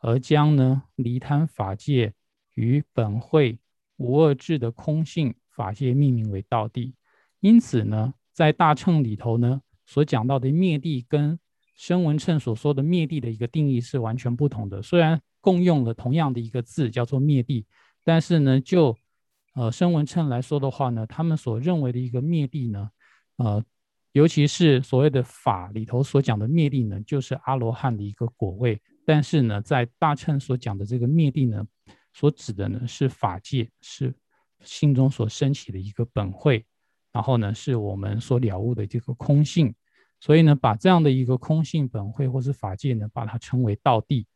而将呢离贪法界与本会无二智的空性法界命名为道地。因此呢，在大乘里头呢，所讲到的灭地跟声文称所说的灭地的一个定义是完全不同的。虽然共用了同样的一个字叫做灭地，但是呢，就呃声文称来说的话呢，他们所认为的一个灭地呢，呃，尤其是所谓的法里头所讲的灭地呢，就是阿罗汉的一个果位。但是呢，在大乘所讲的这个灭地呢，所指的呢是法界，是心中所升起的一个本会，然后呢是我们所了悟的这个空性。所以呢，把这样的一个空性本会或是法界呢，把它称为道地。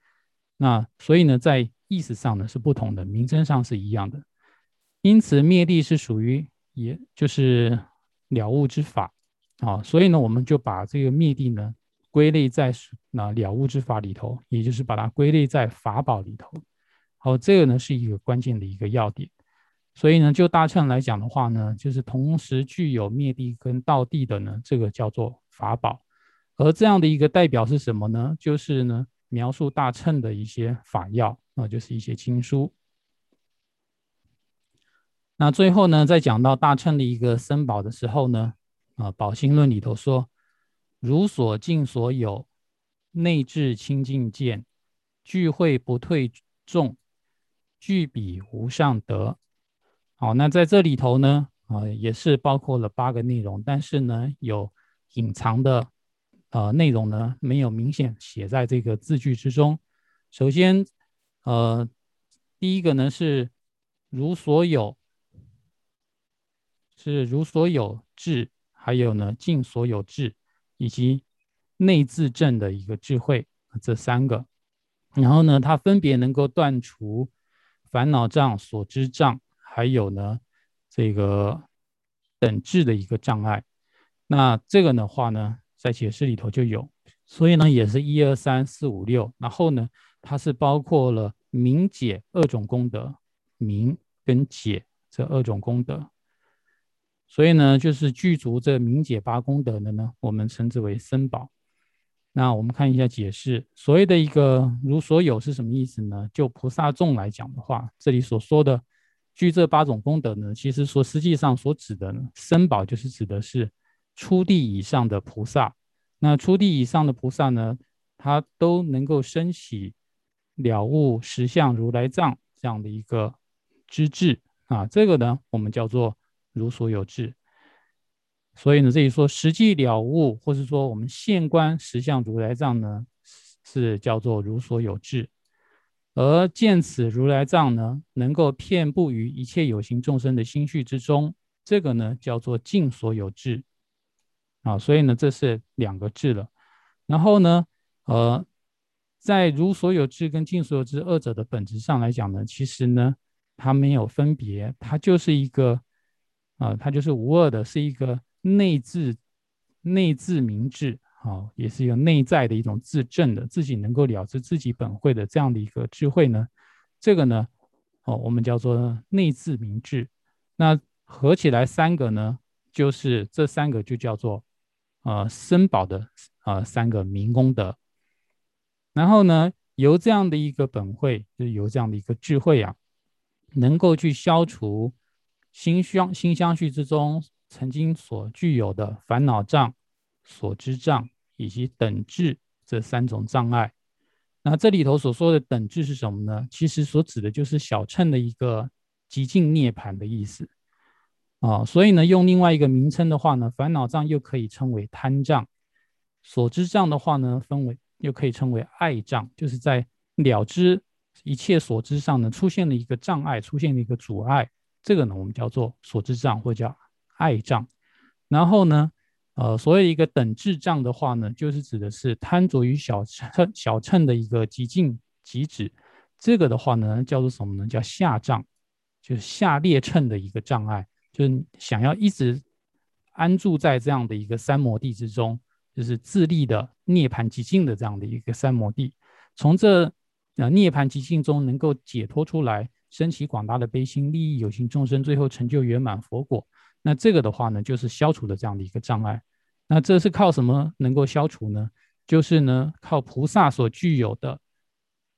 那所以呢，在意思上呢是不同的，名称上是一样的。因此，灭地是属于也就是了悟之法啊。所以呢，我们就把这个灭地呢归类在那了悟之法里头，也就是把它归类在法宝里头。好，这个呢是一个关键的一个要点。所以呢，就大乘来讲的话呢，就是同时具有灭地跟道地的呢，这个叫做法宝。而这样的一个代表是什么呢？就是呢，描述大乘的一些法要，那就是一些经书。那最后呢，在讲到大乘的一个僧宝的时候呢，啊，《宝心论》里头说：“如所尽所有，内至清净见，聚会不退众，具彼无上德。”好，那在这里头呢，啊，也是包括了八个内容，但是呢，有隐藏的，呃，内容呢，没有明显写在这个字句之中。首先，呃，第一个呢是如所有，是如所有智，还有呢尽所有智，以及内自证的一个智慧，这三个。然后呢，它分别能够断除烦恼障、所知障。还有呢，这个等质的一个障碍，那这个的话呢，在解释里头就有，所以呢，也是一二三四五六，然后呢，它是包括了明解二种功德，明跟解这二种功德，所以呢，就是具足这明解八功德的呢，我们称之为僧宝。那我们看一下解释，所谓的一个如所有是什么意思呢？就菩萨众来讲的话，这里所说的。据这八种功德呢，其实说实际上所指的呢，身宝就是指的是初地以上的菩萨。那初地以上的菩萨呢，他都能够升起了悟实相如来藏这样的一个知智啊。这个呢，我们叫做如所有智。所以呢，这里说实际了悟，或是说我们现观实相如来藏呢，是叫做如所有智。而见此如来藏呢，能够遍布于一切有形众生的心绪之中，这个呢叫做尽所有智啊，所以呢这是两个智了。然后呢，呃，在如所有智跟尽所有智二者的本质上来讲呢，其实呢它没有分别，它就是一个啊，它就是无二的，是一个内自内自明智。好，也是一个内在的一种自证的，自己能够了知自己本会的这样的一个智慧呢。这个呢，哦，我们叫做内自明智。那合起来三个呢，就是这三个就叫做呃森宝的呃三个明功德。然后呢，由这样的一个本会，就是由这样的一个智慧啊，能够去消除心相心相续之中曾经所具有的烦恼障、所知障。以及等智这三种障碍，那这里头所说的等智是什么呢？其实所指的就是小乘的一个极尽涅槃的意思啊。所以呢，用另外一个名称的话呢，烦恼障又可以称为贪障，所知障的话呢，分为又可以称为爱障，就是在了知一切所知上呢出现了一个障碍，出现了一个阻碍，这个呢我们叫做所知障或叫爱障。然后呢，呃，所谓一个等智障的话呢，就是指的是贪着于小乘小乘的一个极境极止，这个的话呢叫做什么呢？叫下障，就是下列乘的一个障碍，就是想要一直安住在这样的一个三摩地之中，就是自立的涅槃极境的这样的一个三摩地，从这。呃涅槃极境中能够解脱出来，升起广大的悲心，利益有情众生，最后成就圆满佛果。那这个的话呢，就是消除的这样的一个障碍。那这是靠什么能够消除呢？就是呢，靠菩萨所具有的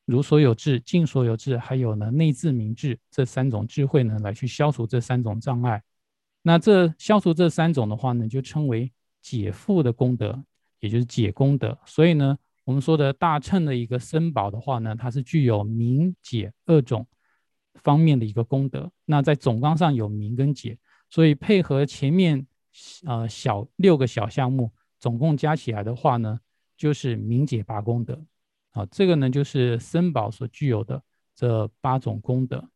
如所有智、尽所有智，还有呢内自明智这三种智慧呢，来去消除这三种障碍。那这消除这三种的话呢，就称为解缚的功德，也就是解功德。所以呢。我们说的大乘的一个僧宝的话呢，它是具有明解二种方面的一个功德。那在总纲上有明跟解，所以配合前面呃小六个小项目，总共加起来的话呢，就是明解八功德。啊，这个呢就是僧宝所具有的这八种功德。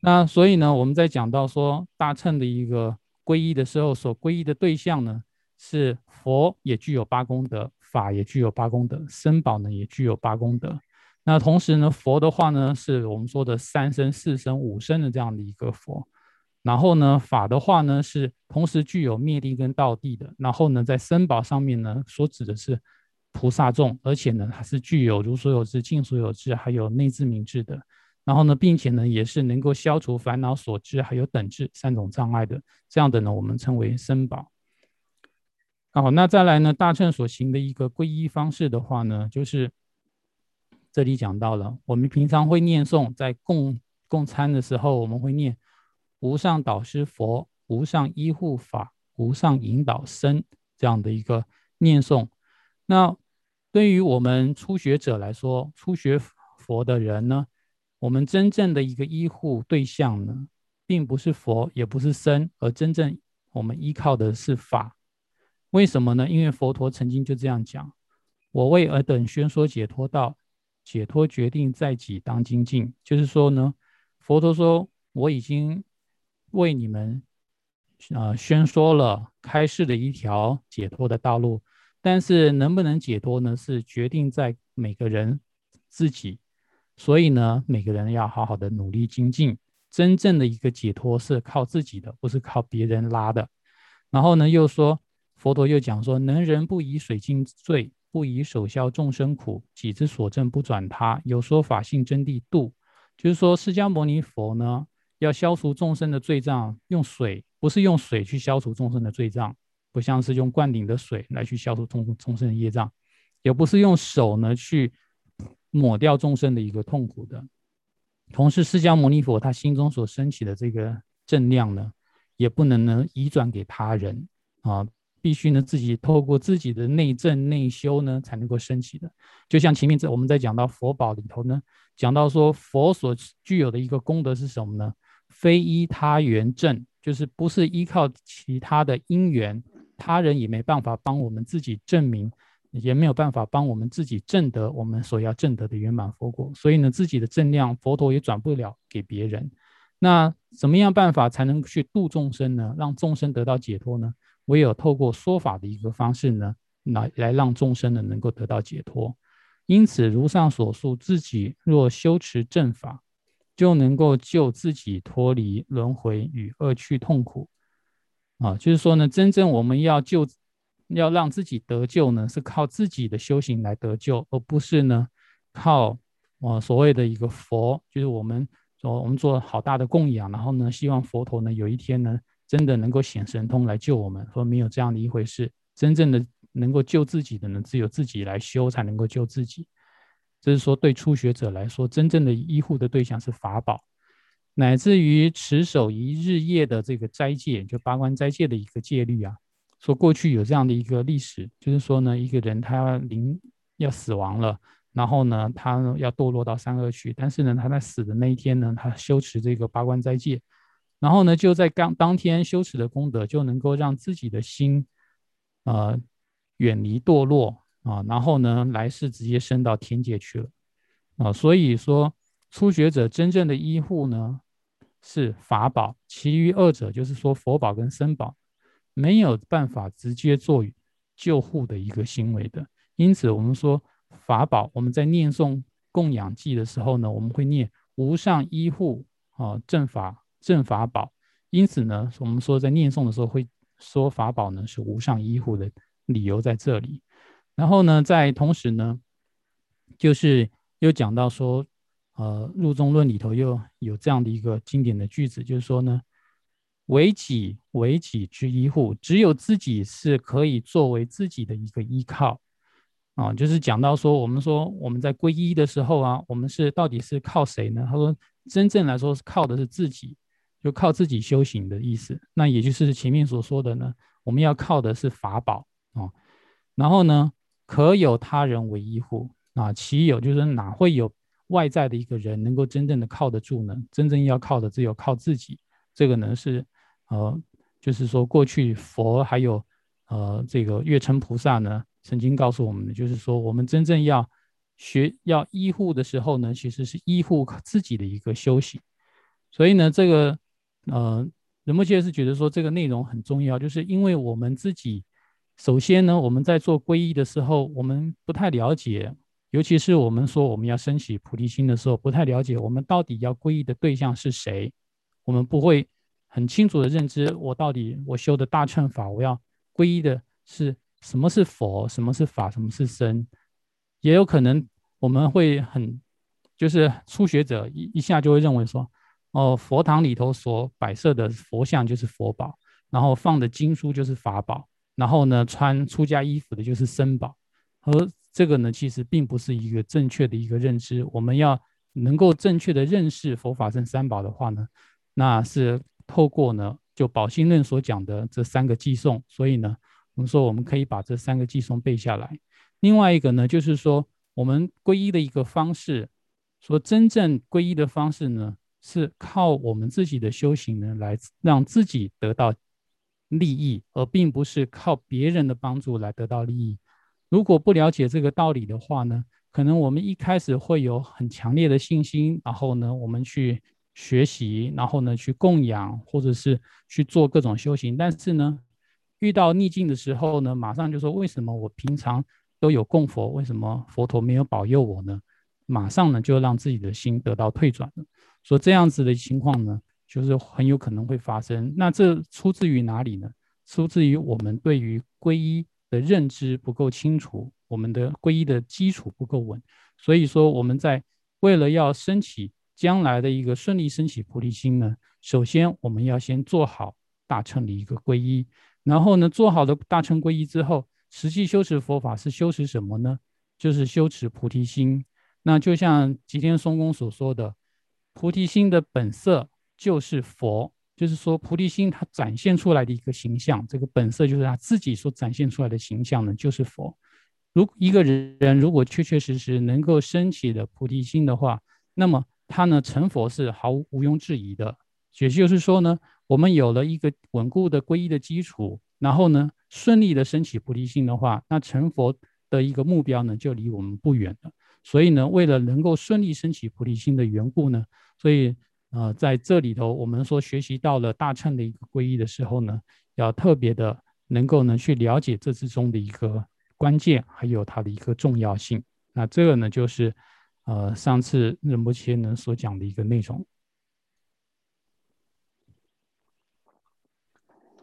那所以呢，我们在讲到说大乘的一个皈依的时候，所皈依的对象呢是佛，也具有八功德。法也具有八功德，僧宝呢也具有八功德。那同时呢，佛的话呢，是我们说的三生、四生、五生的这样的一个佛。然后呢，法的话呢，是同时具有灭地跟道地的。然后呢，在僧宝上面呢，所指的是菩萨众，而且呢，它是具有如所有智、尽所有智，还有内自明智的。然后呢，并且呢，也是能够消除烦恼所知还有等智三种障碍的。这样的呢，我们称为僧宝。好，那再来呢？大乘所行的一个皈依方式的话呢，就是这里讲到了，我们平常会念诵，在供供餐的时候，我们会念无上导师佛、无上依护法、无上引导僧这样的一个念诵。那对于我们初学者来说，初学佛的人呢，我们真正的一个依护对象呢，并不是佛，也不是僧，而真正我们依靠的是法。为什么呢？因为佛陀曾经就这样讲：“我为尔等宣说解脱道，解脱决定在己当精进。”就是说呢，佛陀说我已经为你们啊宣说了开示的一条解脱的道路，但是能不能解脱呢？是决定在每个人自己。所以呢，每个人要好好的努力精进。真正的一个解脱是靠自己的，不是靠别人拉的。然后呢，又说。佛陀又讲说：“能人不以水尽罪，不以手消众生苦，己之所证不转他，有说法性真谛度。”就是说，释迦牟尼佛呢，要消除众生的罪障，用水不是用水去消除众生的罪障，不像是用灌顶的水来去消除众众生的业障，也不是用手呢去抹掉众生的一个痛苦的。同时，释迦牟尼佛他心中所升起的这个正量呢，也不能呢移转给他人啊。必须呢，自己透过自己的内证内修呢，才能够升起的。就像前面在我们在讲到佛宝里头呢，讲到说佛所具有的一个功德是什么呢？非依他缘证，就是不是依靠其他的因缘，他人也没办法帮我们自己证明，也没有办法帮我们自己证得我们所要证得的圆满佛果。所以呢，自己的正量佛陀也转不了给别人。那怎么样办法才能去度众生呢？让众生得到解脱呢？唯有透过说法的一个方式呢，来来让众生呢能够得到解脱。因此，如上所述，自己若修持正法，就能够救自己脱离轮回与恶趣痛苦。啊，就是说呢，真正我们要救，要让自己得救呢，是靠自己的修行来得救，而不是呢靠啊所谓的一个佛，就是我们说我们做好大的供养，然后呢，希望佛陀呢有一天呢。真的能够显神通来救我们，说没有这样的一回事。真正的能够救自己的呢，只有自己来修才能够救自己。这是说对初学者来说，真正的医护的对象是法宝，乃至于持守一日夜的这个斋戒，就八关斋戒的一个戒律啊。说过去有这样的一个历史，就是说呢，一个人他临要死亡了，然后呢，他要堕落到三恶趣，但是呢，他在死的那一天呢，他修持这个八关斋戒。然后呢，就在刚当天修持的功德，就能够让自己的心，呃，远离堕落啊。然后呢，来世直接升到天界去了啊。所以说，初学者真正的依护呢是法宝，其余二者就是说佛宝跟僧宝没有办法直接做救护的一个行为的。因此，我们说法宝，我们在念诵供养记的时候呢，我们会念无上依护啊正法正法宝。因此呢，我们说在念诵的时候会说法宝呢是无上依护的理由在这里。然后呢，在同时呢，就是又讲到说，呃，入中论里头又有这样的一个经典的句子，就是说呢，为己为己之依护，只有自己是可以作为自己的一个依靠啊。就是讲到说，我们说我们在皈依的时候啊，我们是到底是靠谁呢？他说，真正来说是靠的是自己，就靠自己修行的意思。那也就是前面所说的呢，我们要靠的是法宝啊。然后呢？可有他人为依护啊？岂有就是哪会有外在的一个人能够真正的靠得住呢？真正要靠的只有靠自己。这个呢是呃，就是说过去佛还有呃这个月称菩萨呢曾经告诉我们的，就是说我们真正要学要依护的时候呢，其实是依护自己的一个修行。所以呢，这个呃仁波切是觉得说这个内容很重要，就是因为我们自己。首先呢，我们在做皈依的时候，我们不太了解，尤其是我们说我们要升起菩提心的时候，不太了解我们到底要皈依的对象是谁，我们不会很清楚的认知我到底我修的大乘法，我要皈依的是什么是佛，什么是法，什么是僧，也有可能我们会很就是初学者一一下就会认为说，哦，佛堂里头所摆设的佛像就是佛宝，然后放的经书就是法宝。然后呢，穿出家衣服的就是僧宝，而这个呢，其实并不是一个正确的一个认知。我们要能够正确的认识佛法僧三宝的话呢，那是透过呢，就宝心论所讲的这三个寄颂。所以呢，我们说我们可以把这三个寄颂背下来。另外一个呢，就是说我们皈依的一个方式，说真正皈依的方式呢，是靠我们自己的修行呢，来让自己得到。利益，而并不是靠别人的帮助来得到利益。如果不了解这个道理的话呢，可能我们一开始会有很强烈的信心，然后呢，我们去学习，然后呢，去供养，或者是去做各种修行。但是呢，遇到逆境的时候呢，马上就说：为什么我平常都有供佛，为什么佛陀没有保佑我呢？马上呢，就让自己的心得到退转了。说这样子的情况呢？就是很有可能会发生。那这出自于哪里呢？出自于我们对于皈依的认知不够清楚，我们的皈依的基础不够稳。所以说，我们在为了要升起将来的一个顺利升起菩提心呢，首先我们要先做好大乘的一个皈依。然后呢，做好的大乘皈依之后，实际修持佛法是修持什么呢？就是修持菩提心。那就像吉天松公所说的，菩提心的本色。就是佛，就是说菩提心它展现出来的一个形象，这个本色就是他自己所展现出来的形象呢，就是佛。如一个人如果确确实实能够升起的菩提心的话，那么他呢成佛是毫无毋庸置疑的。也就是说呢，我们有了一个稳固的皈依的基础，然后呢顺利的升起菩提心的话，那成佛的一个目标呢就离我们不远了。所以呢，为了能够顺利升起菩提心的缘故呢，所以。呃，在这里头，我们说学习到了大乘的一个皈依的时候呢，要特别的能够呢去了解这之中的一个关键，还有它的一个重要性。那这个呢，就是呃上次任波切呢所讲的一个内容。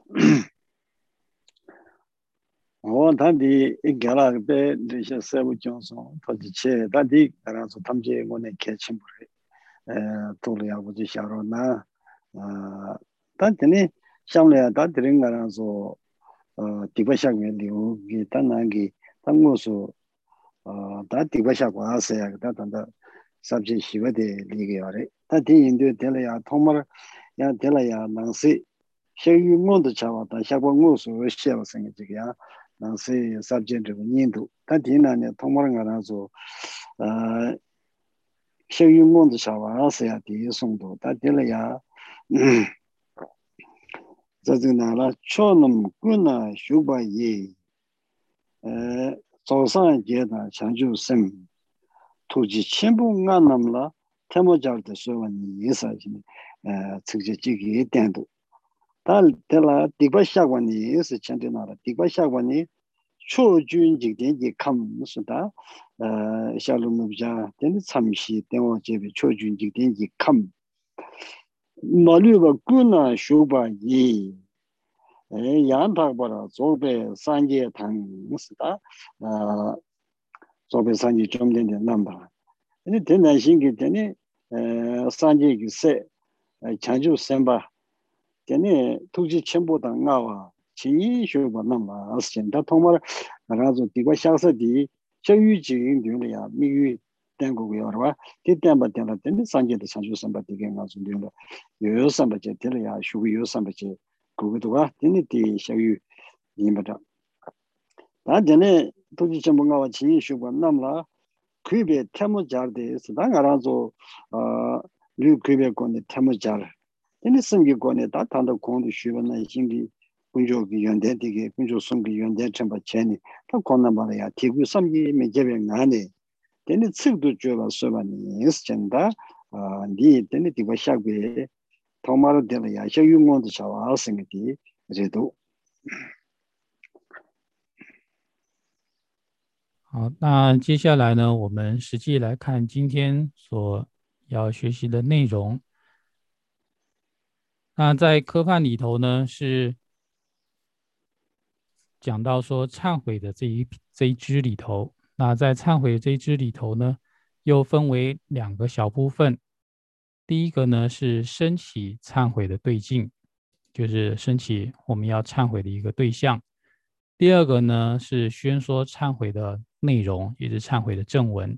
我他的一给了被那些社会讲说，他的钱，他的当然说他们这我能看清不 chukla ya wuzi sharo na ta tani shamla ya ta tiri nga ra zo tikba shak me li ugi ta nangi ta ngu su ta tikba shak wa asa ya ta tanda sabzi shiva de li ge yore ta ti indu tela ya thomar ya tela ya nangsi shak yu ngu tu chawa ta shakwa ngu su shewa singa chika ya nangsi sabzi rigo nyindu ta ti nani thomar nga ra zo shē yu ngōn tu shā wā rā sā yā tī yu sōng tō, tā tī lā yā zā zī nā rā chō nām gu nā shū bā yī zō sā yé tā chāng chū sēm tū jī chēn bū ngā nām lā tē mō chā rā tā shē wā nī yī sā jī cik chē chī kī yī tēng tō tā tē lā tīk bā shā wā nī yī sā chēn tī nā rā tīk bā shā wā nī chur jun jik den ji kam musu da shalu mubja den samshi denwa jebe chur jun jik den ji kam malu ba guna shuba yi yan takbara zobe sanje tang musu da zobe sanje chom den den namba den den shingi den sanje ki se chanju senpa den tukji chenpo da nga wa chi shukwa nama asichin. Da thongmar razo dikwa shaksa di shayu jigin diyula ya miyu tengu kuyawarwa, di tenpa tenla tenli sanje da shanshu samba dike nga zun diyula yoyo samba che tenla ya shuku yoyo samba che kukuduwa, tenli di shayu yinbata. Da tenli tuji chenpo nga wa chi shukwa namla kuibe temo jar di sida nga razo lu kuibe kone temo jar. Tenli simgi kone da tanda kondi shubwa na shingi 工作给原点这个工作送给原点这么签的他可能把你呀提供上面每个人哪里的凑过去了是吧你也是真的啊你真的给我下跪他妈的点了呀小雨我的小娃儿生个都好那接下来呢我们实际来看今天所要学习的内容。那在科幻里头呢是讲到说忏悔的这一这一支里头。那在忏悔这一支里头呢，又分为两个小部分。第一个呢是升起忏悔的对境，就是升起我们要忏悔的一个对象。第二个呢是宣说忏悔的。内容也是忏悔的正文。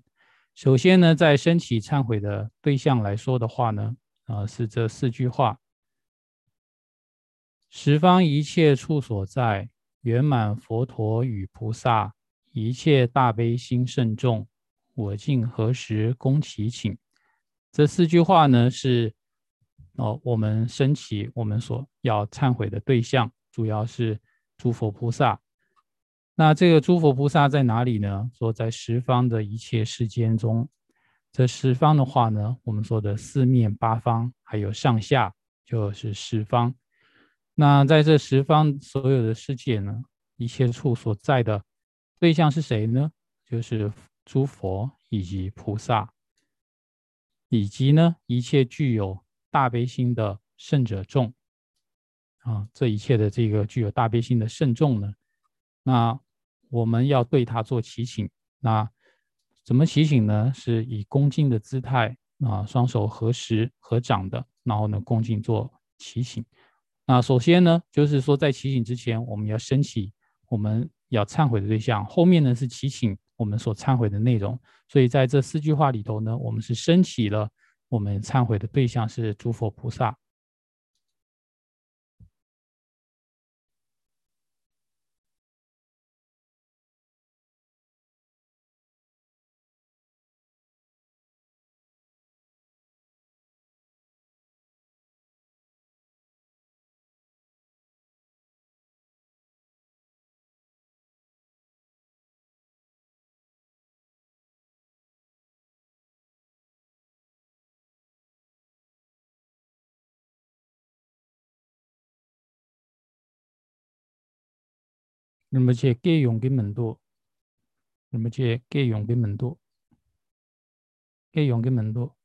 首先呢，在升起忏悔的对象来说的话呢，啊，是这四句话：十方一切处所在，圆满佛陀与菩萨，一切大悲心甚重，我今何时恭其请？这四句话呢，是哦，我们升起我们所要忏悔的对象，主要是诸佛菩萨。那这个诸佛菩萨在哪里呢？说在十方的一切世间中，这十方的话呢，我们说的四面八方还有上下，就是十方。那在这十方所有的世界呢，一切处所在的对象是谁呢？就是诸佛以及菩萨，以及呢一切具有大悲心的圣者众。啊，这一切的这个具有大悲心的圣众呢？那我们要对他做祈请。那怎么祈请呢？是以恭敬的姿态啊，双手合十合掌的，然后呢，恭敬做祈请。那首先呢，就是说在祈请之前，我们要升起我们要忏悔的对象。后面呢是祈请我们所忏悔的内容。所以在这四句话里头呢，我们是升起了我们忏悔的对象是诸佛菩萨。那么这借用的门多，那么这借用的门多，借用的门多，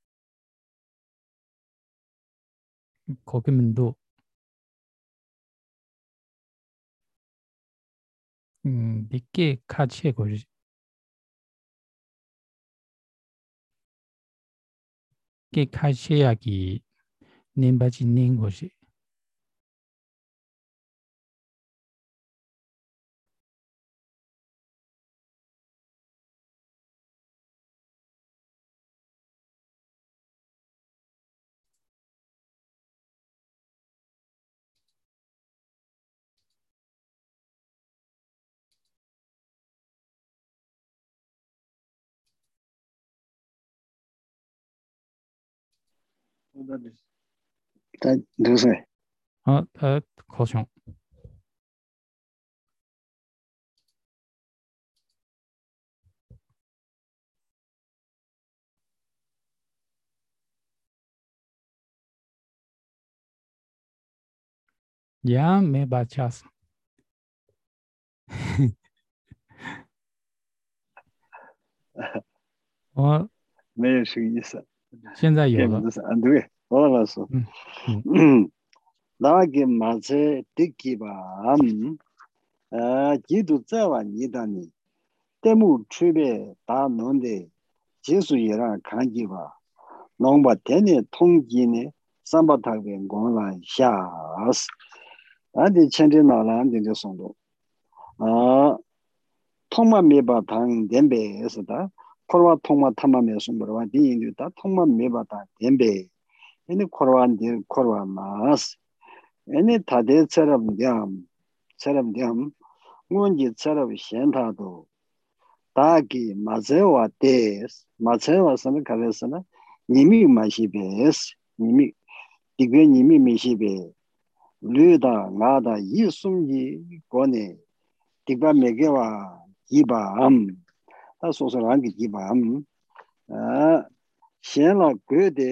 可给门多，嗯，你给卡切过去，给卡切呀，给拧把筋拧好的，对，你说。啊，他考胸。呀，没八十。我没有什么意思。现在有了。嗯，对，王老师。嗯嗯。那个马车得给吧？嗯。呃，基督在往你那里，德木区别大农的技术也让看见吧。农把天天统计呢，三把他员工来吓死。俺的前天老两天就送到。啊，通嘛没把汤点白是的，可话通嘛他妈没送不了，第一句他通嘛没把汤点白，人家可话的可话嘛是，人家他的 korwa 통마 thamma me sumbarwa di indu ta thongma me ba ta denbe ene korwa de korwa mas. Ene ta de charab dyam charab dyam ngon ji charab shen tha do. Ta gi ma je wa de ma je wa sam ka le sa na ni mi ma shi be es ni mi di ge ni mi mi shi be. Lu da nga da yi sum ji ko ne di ba me ge wa yi ba am. tā sōsō rāngi jībām, xiān lā gōde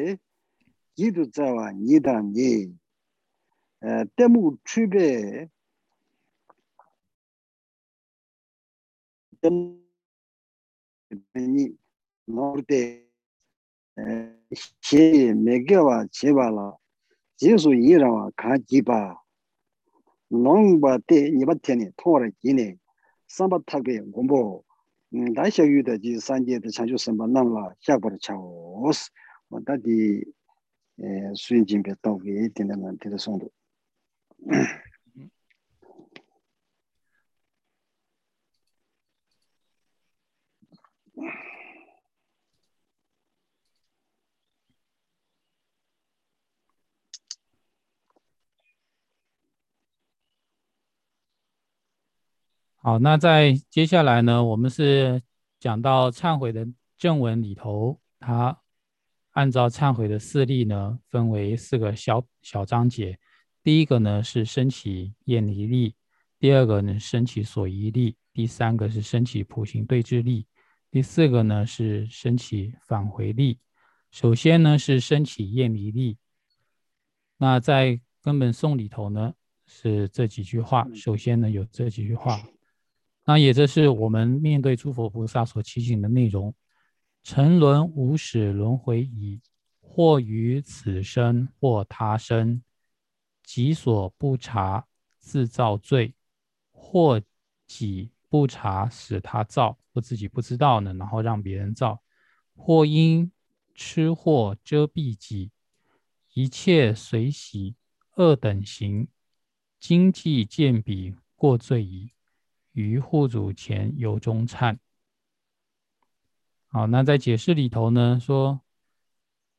jīdu tsāwā nīdā nī, tēmū chūbē, tēmū nī nōrdē, xie mē gāwā chēbā lā, jīsū yīrā wā kā jībā, nōng bā tē nibā tēne tōrā jīne, sāmbā 다 샤유다 지 산제도 자주 선반 남라 샤버 차오스. 뭐다디 에 수인진배 떡이 되는 데서 송도 好，那在接下来呢，我们是讲到忏悔的正文里头，它按照忏悔的四例呢，分为四个小小章节。第一个呢是升起厌离力，第二个呢升起所依力，第三个是升起普行对治力，第四个呢是升起返回力。首先呢是升起厌离力，那在根本颂里头呢是这几句话。首先呢有这几句话。那也这是我们面对诸佛菩萨所提醒的内容：沉沦无始轮回已，或于此生，或他生，己所不察，自造罪；或己不察，使他造，或自己不知道呢，然后让别人造；或因吃货遮蔽己，一切随喜恶等行，经济见彼过罪矣。于护主前由衷忏。好，那在解释里头呢，说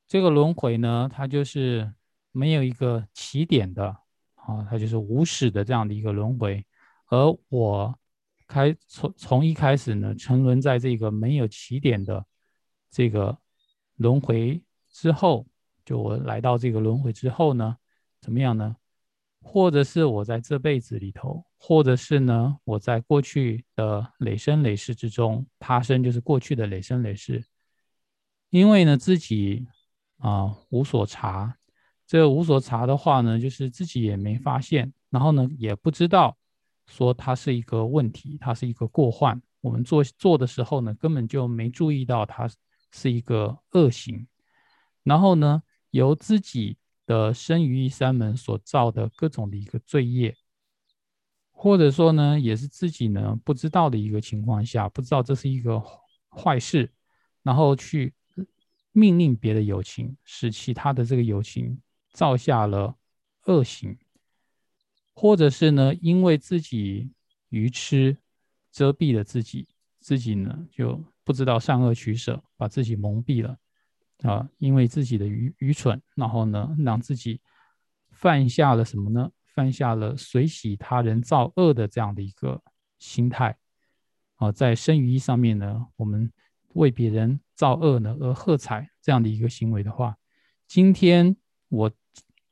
这个轮回呢，它就是没有一个起点的，啊，它就是无始的这样的一个轮回。而我开从从一开始呢，沉沦在这个没有起点的这个轮回之后，就我来到这个轮回之后呢，怎么样呢？或者是我在这辈子里头，或者是呢，我在过去的累生累世之中，他生就是过去的累生累世，因为呢自己啊无所察，这无所察的话呢，就是自己也没发现，然后呢也不知道说它是一个问题，它是一个过患。我们做做的时候呢，根本就没注意到它是一个恶行，然后呢由自己。的生于一三门所造的各种的一个罪业，或者说呢，也是自己呢不知道的一个情况下，不知道这是一个坏事，然后去命令别的友情，使其他的这个友情造下了恶行，或者是呢，因为自己愚痴遮蔽了自己，自己呢就不知道善恶取舍，把自己蒙蔽了。啊，因为自己的愚愚蠢，然后呢，让自己犯下了什么呢？犯下了随喜他人造恶的这样的一个心态。啊，在生于一上面呢，我们为别人造恶呢而喝彩这样的一个行为的话，今天我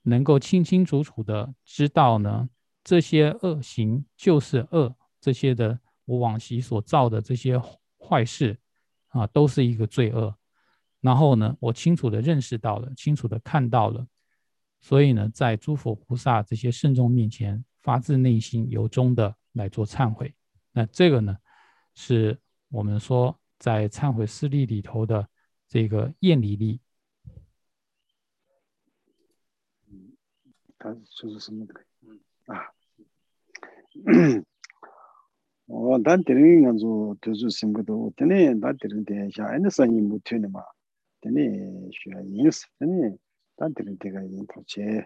能够清清楚楚的知道呢，这些恶行就是恶，这些的我往昔所造的这些坏事啊，都是一个罪恶。然后呢，我清楚的认识到了，清楚的看到了，所以呢，在诸佛菩萨这些圣众面前，发自内心由衷的来做忏悔。那这个呢，是我们说在忏悔事例里头的这个厌离力。他说是什么的？啊，我他这里讲说都是什么都，这里他这里底下那生意 단 드린 데가 있는 도체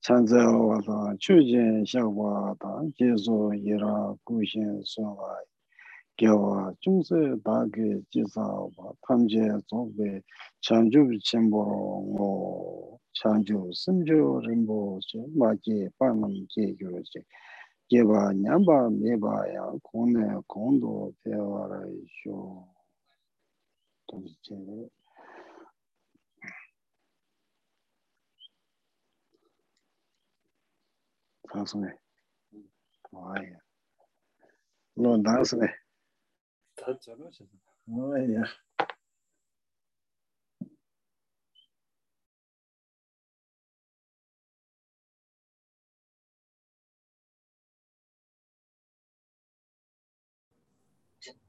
찬자와서 추진 샤와다 예수 예라 구신 소와 겨와 중세 다게 지사와 탐제 조베 찬주 첨보로 찬주 심주 림보 마지 빠만 계교지 개바 냠바 메바야 고네 공도 배워라 이쇼. 도대체 당스네 와야 너 당스네 다 잘하셨어 와야